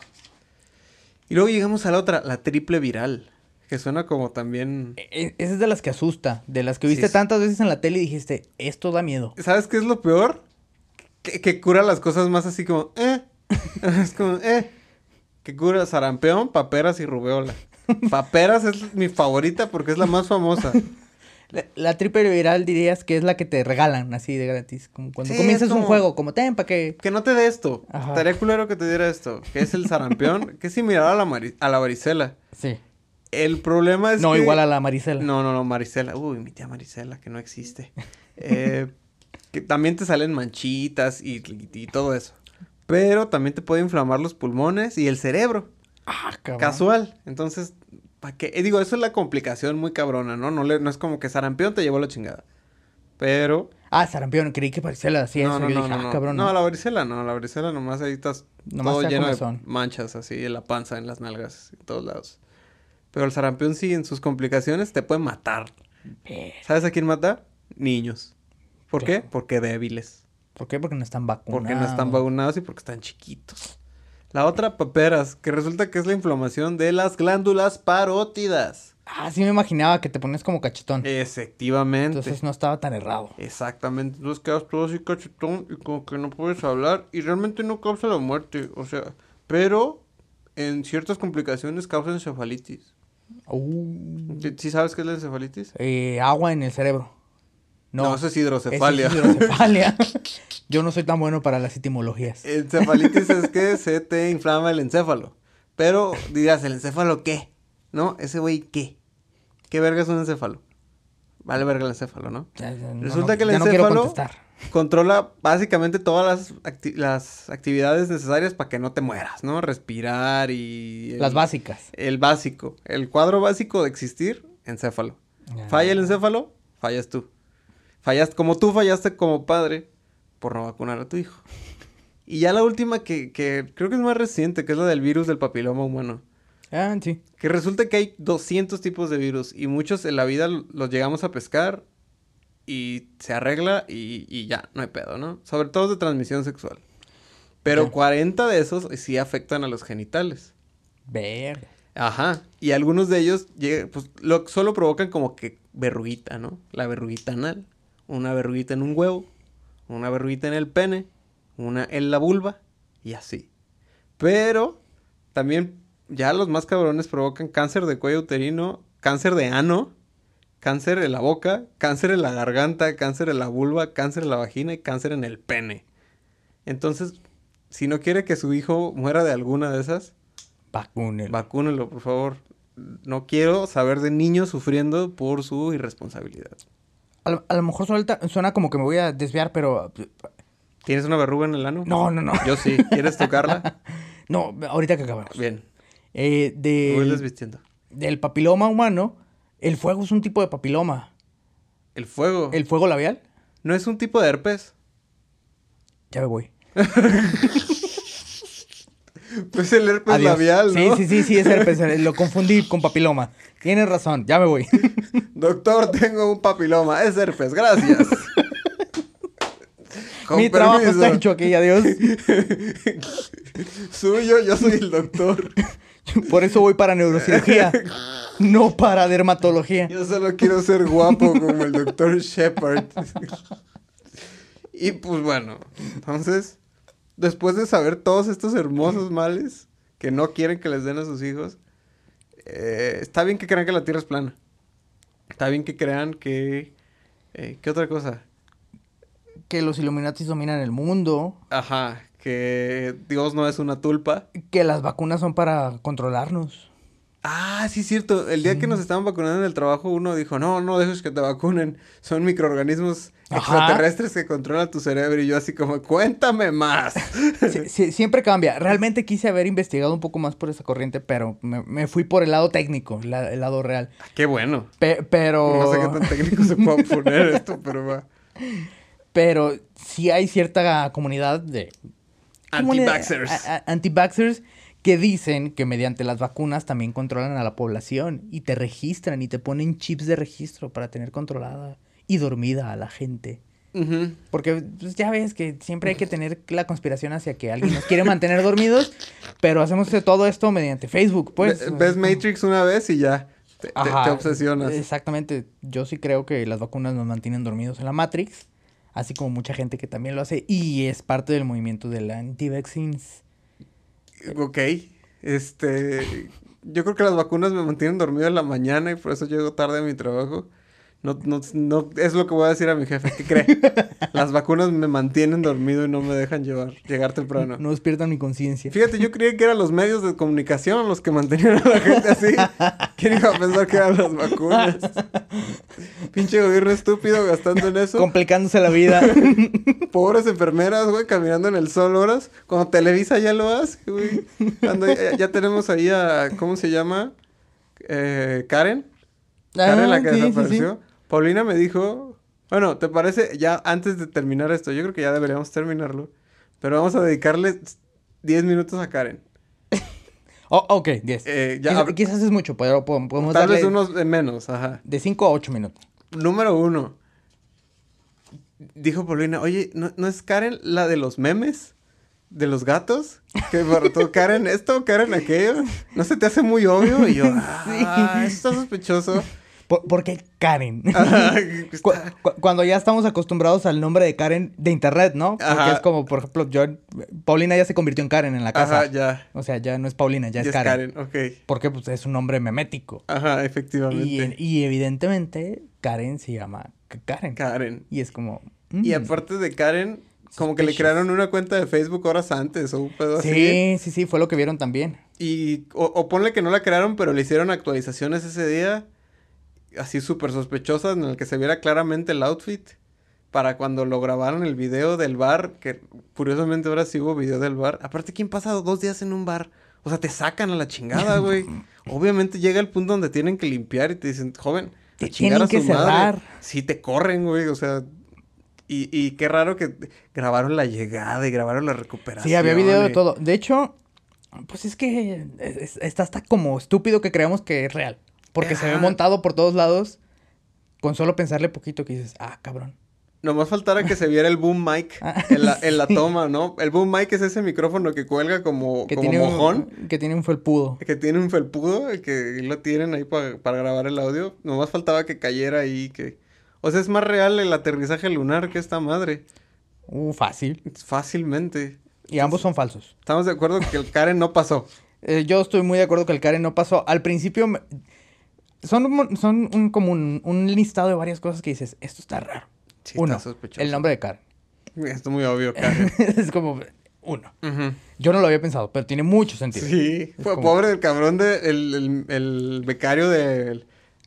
Y luego llegamos a la otra, la triple viral. Que suena como también... E- Esa es de las que asusta, de las que viste sí. tantas veces en la tele y dijiste, esto da miedo. ¿Sabes qué es lo peor? Que, que cura las cosas más así como... Eh. es como... Eh. Que cura sarampión, paperas y rubeola. Paperas es mi favorita porque es la más famosa. La, la triple viral dirías que es la que te regalan así de gratis, como cuando Sí, comienzas como- un juego, como ten para que... Que no te dé esto. Ajá. Estaría culero que te diera esto. Que es el sarampión. que es similar a la, mari- a la varicela. Sí. El problema es no, que... igual a la Marisela. No, no, no, Marisela. Uy, mi tía Marisela, que no existe. Eh, que también te salen manchitas y, y- y todo eso. Pero también te puede inflamar los pulmones y el cerebro. Ah, cabrón. Casual. Entonces, ¿para qué? Eh, digo, eso es la complicación muy cabrona, ¿no? No, le- no es como que sarampión te llevó la chingada. Pero... Ah, sarampión, creí que Marisela hacía no, eso. no, Yo no, dije, no, ah, cabrón. No, la varicela no, la varicela nomás ahí estás Nomás todo lleno de manchas así en la panza, en las nalgas, en todos lados. Pero el sarampión sí, en sus complicaciones te puede matar. ¿Sabes a quién mata? Niños. ¿Por qué? Porque débiles. ¿Por qué? Porque no están vacunados. Porque no están vacunados y porque están chiquitos. La otra, paperas, que resulta que es la inflamación de las glándulas parótidas. Ah, sí me imaginaba que te pones como cachetón. Efectivamente. Entonces no estaba tan errado. Exactamente. Entonces quedas todo así cachetón y como que no puedes hablar y realmente no causa la muerte. O sea, pero en ciertas complicaciones causa encefalitis. Uh, ¿Sí- ¿Sí sabes qué es la encefalitis? eh, agua en el cerebro. No, No, eso es eso hidrocefalia. es hidrocefalia. Yo no soy tan bueno para las etimologías. Encefalitis es que se te inflama el encéfalo. Pero dirás, ¿el encéfalo qué? ¿No? Ese güey, ¿qué? ¿Qué verga es un encéfalo? Vale verga el encéfalo, ¿no? Ya- ya no- Resulta no- que el no encéfalo controla básicamente todas las, acti- las actividades necesarias para que no te mueras, ¿no? Respirar y... el- Las básicas. El básico. El cuadro básico de existir, encéfalo. Falla el encéfalo, fallas tú. Fallas como tú fallaste como padre por no vacunar a tu hijo. Y ya la última que, que creo que es más reciente, que es la del virus del papiloma humano. Ah, sí. Que resulta que hay 200 tipos de virus y muchos en la vida los llegamos a pescar y se arregla y, y ya, no hay pedo, ¿no? Sobre todo de transmisión sexual. Pero Ya. 40 de esos sí afectan a los genitales. Ver. Ajá. Y algunos de ellos pues, lo, solo provocan como que verruguita, ¿no? La verruguita anal. Una verruguita en un huevo. Una verruguita en el pene. Una en la vulva. Y así. Pero también ya los más cabrones provocan cáncer de cuello uterino, cáncer de ano, cáncer en la boca, cáncer en la garganta, cáncer en la vulva, cáncer en la vagina y cáncer en el pene. Entonces, si no quiere que su hijo muera de alguna de esas, Vacúnelo. vacúnelo, por favor. No quiero saber de niños sufriendo por su irresponsabilidad. A, lo, a lo mejor suelta- suena como que me voy a desviar, pero... ¿Tienes una verruga en el ano? No, no, no. Yo sí. ¿Quieres tocarla? No, ahorita que acabamos. Bien. Eh, desvistiendo. del papiloma humano, el fuego es un tipo de papiloma. El fuego. ¿El fuego labial? ¿No es un tipo de herpes? Ya me voy. Pues el herpes Adiós. labial, ¿no? Sí, sí, sí, sí, es herpes. Lo confundí con papiloma. Tienes razón, ya me voy. Doctor, tengo un papiloma. Es herpes, gracias. Con Mi trabajo permiso. está hecho aquí, adiós. Suyo, yo soy el doctor. Por eso voy para neurocirugía, no para dermatología. Yo solo quiero ser guapo como el doctor Shepard. y pues bueno, entonces, después de saber todos estos hermosos males que no quieren que les den a sus hijos, eh, está bien que crean que la Tierra es plana. Está bien que crean que... eh, ¿Qué otra cosa? Que los Illuminatis dominan el mundo, Ajá, que Dios no es una tulpa. que las vacunas son para controlarnos. Ah, sí, cierto. El día que nos estaban vacunando en el trabajo, uno dijo, no, no dejes que te vacunen. Son microorganismos Ajá. extraterrestres que controlan tu cerebro. Y yo así como, cuéntame más. Sí, sí, siempre cambia. Realmente quise haber investigado un poco más por esa corriente, pero me, me fui por el lado técnico, la- el lado real. Qué bueno. Pe- pero... No sé qué tan técnico se puede poner esto, pero va. Pero sí hay cierta comunidad de... Anti-vaxxers. Anti-vaxxers que dicen que mediante las vacunas también controlan a la población y te registran y te ponen chips de registro para tener controlada y dormida a la gente. Porque pues, ya ves que siempre hay que tener la conspiración hacia que alguien nos quiere mantener dormidos, pero hacemos todo esto mediante Facebook, pues. Ve- Ves Matrix una vez y ya te, te- Ajá, te obsesionas. Exactamente. Yo sí creo que las vacunas nos mantienen dormidos en la Matrix, así como mucha gente que también lo hace y es parte del movimiento de la anti-vaccines. Ok. Este. Yo creo que las vacunas me mantienen dormido en la mañana y por eso llego tarde a mi trabajo. No, no, no, es lo que voy a decir a mi jefe. ¿Qué cree? Las vacunas me mantienen dormido y no me dejan llevar, llegar temprano. No despiertan mi conciencia. Fíjate, yo creía que eran los medios de comunicación los que mantenían a la gente así. ¿Quién iba a pensar que eran las vacunas? Pinche gobierno estúpido gastando en eso. Complicándose la vida. Pobres enfermeras, güey, caminando en el sol horas. Cuando Televisa ya lo hace, güey. Cuando ya, ya tenemos ahí a, ¿cómo se llama? Eh, Karen. Karen, la que Ah, sí, sí, sí. Paulina me dijo, bueno, ¿te parece? Ya antes de terminar esto, yo creo que ya deberíamos terminarlo. Pero vamos a dedicarle 10 minutos a Karen. Oh, ok, 10. Eh, Quizás, es mucho, pero po- podemos Tal darle vez unos de menos, ajá. de 5 a 8 minutos. Número uno. Dijo Paulina, oye, ¿no, ¿no es Karen la de los memes? ¿De los gatos? Que todo, Karen esto, Karen aquello. ¿No se te hace muy obvio? Y yo, ah, eso está sospechoso. Por, ¿por qué Karen? Ah, Cu- cu- cuando ya estamos acostumbrados al nombre de Karen de internet, ¿no? Porque Ajá. es como, por ejemplo, yo... Paulina ya se convirtió en Karen en la casa. Ajá, ya. O sea, ya no es Paulina, ya, Ya es Karen. ok. Porque pues, es un nombre memético. Ajá, efectivamente. Y, y evidentemente Karen se llama Karen. Karen. Y es como... Y mm. aparte de Karen, como que le crearon una cuenta de Facebook horas antes o un pedo así. Sí, sí, sí, fue lo que vieron también. Y, o, o ponle que no la crearon, pero le hicieron actualizaciones ese día, así súper sospechosas, en el que se viera claramente el outfit, para cuando lo grabaron el video del bar, que curiosamente ahora sí hubo video del bar. Aparte, ¿quién pasa dos días en un bar? O sea, te sacan a la chingada, güey. Obviamente llega el punto donde tienen que limpiar y te dicen, joven, Te a chingar tienen a que su madre". cerrar. Sí, te corren, güey, o sea... Y, y qué raro que grabaron la llegada y grabaron la recuperación. Sí, había video de todo. De hecho, pues es que es- es- está hasta como estúpido que creamos que es real. Porque se ve montado por todos lados. Con solo pensarle poquito que dices, ah, cabrón. Nomás faltara que se viera el boom mic ah. en, la, la, toma, ¿no? El boom mic es ese micrófono que cuelga como, que como tiene mojón. Un, que tiene un felpudo. Que tiene un felpudo, que lo tienen ahí para grabar el audio. Nomás faltaba que cayera ahí, que... O sea, es más real el aterrizaje lunar que esta madre. Uh, fácil. Fácilmente. Y ambos son falsos. Estamos de acuerdo que el Karen no pasó. Eh, yo estoy muy de acuerdo que el Karen no pasó. Al principio... Me son, son un, como un, listado de varias cosas que dices, esto está raro. Sí, uno, está sospechoso. el nombre de Karen. Esto es muy obvio, Karen. es como, uno. Yo no lo había pensado, pero tiene mucho sentido. Sí, Fue pobre el cabrón de, el, el, becario de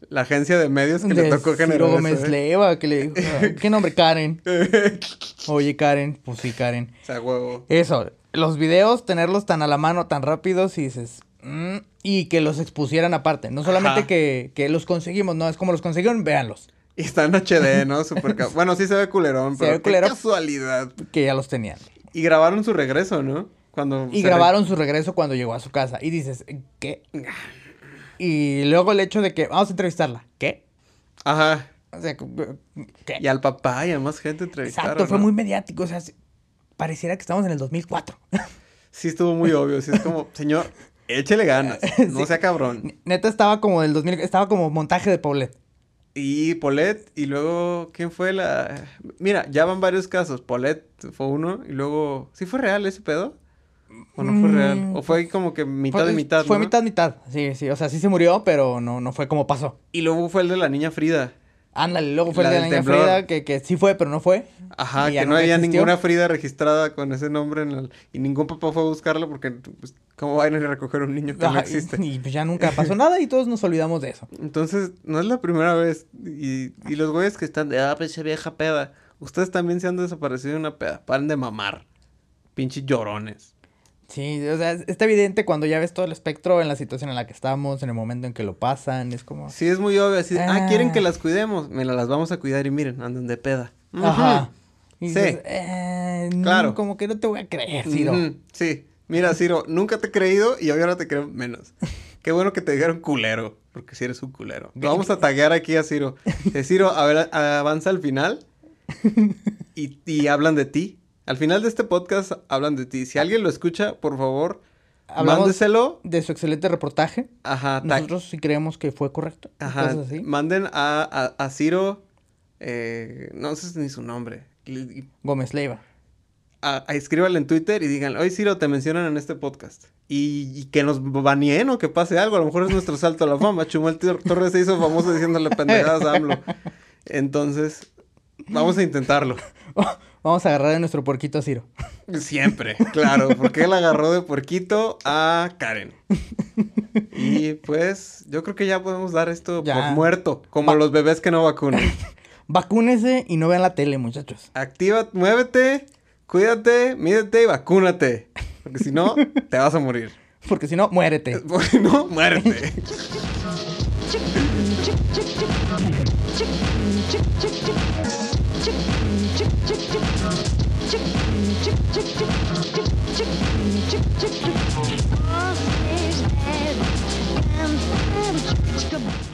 la agencia de medios que de le tocó generar. Gómez ¿eh? Leva, que le dijo, ah, ¿qué nombre? Karen. Oye, Karen, pues sí, Karen. O sea, huevo. Eso, los videos, tenerlos tan a la mano, tan rápidos, y dices, mm, y que los expusieran aparte. No solamente que, que los conseguimos, no, es como los consiguieron, véanlos. Y está en HD, ¿no? Super bueno, sí se ve culerón, pero se ve culerón, casualidad. Que ya los tenían. Y grabaron su regreso, ¿no? Cuando y grabaron su regreso cuando llegó a su casa. Y dices, ¿qué? Y luego el hecho de que vamos a entrevistarla. ¿Qué? Ajá. O sea, ¿qué? Y al papá y a más gente entrevistaron. Exacto, fue muy mediático. O sea, pareciera que estamos en el 2004. Sí, estuvo muy obvio. Sí, es como, señor, Échele ganas, no sea cabrón. Neta estaba como del 2000, estaba como montaje de Paulette. Y Paulette, y luego, ¿quién fue la...? Mira, ya van varios casos. Paulette fue uno, y luego... ¿Sí fue real ese pedo? ¿O no fue real? Mm, ¿O fue pues, como que mitad de mitad? Fue ¿no? mitad, mitad. Sí, sí. O sea, sí se murió, pero no, no fue como pasó. Y luego fue el de la niña Frida. Ándale, luego fue la el la niña. Frida, que, que sí fue, pero no fue. Ajá, que no, había ninguna Frida registrada con ese nombre en el, y ningún papá fue a buscarlo porque, pues, ¿cómo van a ir a recoger un niño que no existe? Y, y, ya nunca pasó nada y todos nos olvidamos de eso. Entonces, no es la primera vez. Y, y los güeyes que están de, ah, pinche vieja peda, ustedes también se han desaparecido de una peda. Paren de mamar, pinches llorones. Sí, o sea, está evidente cuando ya ves todo el espectro en la situación en la que estamos, en el momento en que lo pasan, es como... Sí, es muy obvio, así, ah, quieren que ah. las cuidemos, me las vamos a cuidar y miren, andan de peda. Ajá. Y dices, sí. Eh, claro. Como que no te voy a creer, Ciro. Sí. Mira, Ciro, nunca te he creído y hoy ahora te creo menos. Qué bueno que te dijeron culero, porque si sí eres un culero. Lo vamos a taguear aquí a Ciro. Eh, Ciro, a ver, avanza al final y, y hablan de ti al final de este podcast hablan de ti. Si alguien lo escucha, por favor, mándeselo. De su excelente reportaje. Ajá. Nosotros sí creemos que fue correcto. Ajá. Manden a, a, Ciro, eh, no sé ni su nombre. Gómez Leiva. A, a escríbanle en Twitter y digan, oye Ciro, te mencionan en este podcast. Y, que nos baneen o que pase algo. A lo mejor es nuestro salto a la fama. Chumel Torres se hizo famoso diciéndole pendejadas a AMLO. Entonces, vamos a intentarlo. vamos a agarrar a nuestro porquito a Ciro. Siempre, claro, porque él agarró de porquito a Karen. Y pues yo creo que ya podemos dar esto ya. por muerto, como los bebés que no vacunan. Vacúnese y no vean la tele, muchachos. Activa, muévete, cuídate, mídete y vacúnate. Porque si no, te vas a morir. Porque si no, muérete. Porque no, muérete. Come on.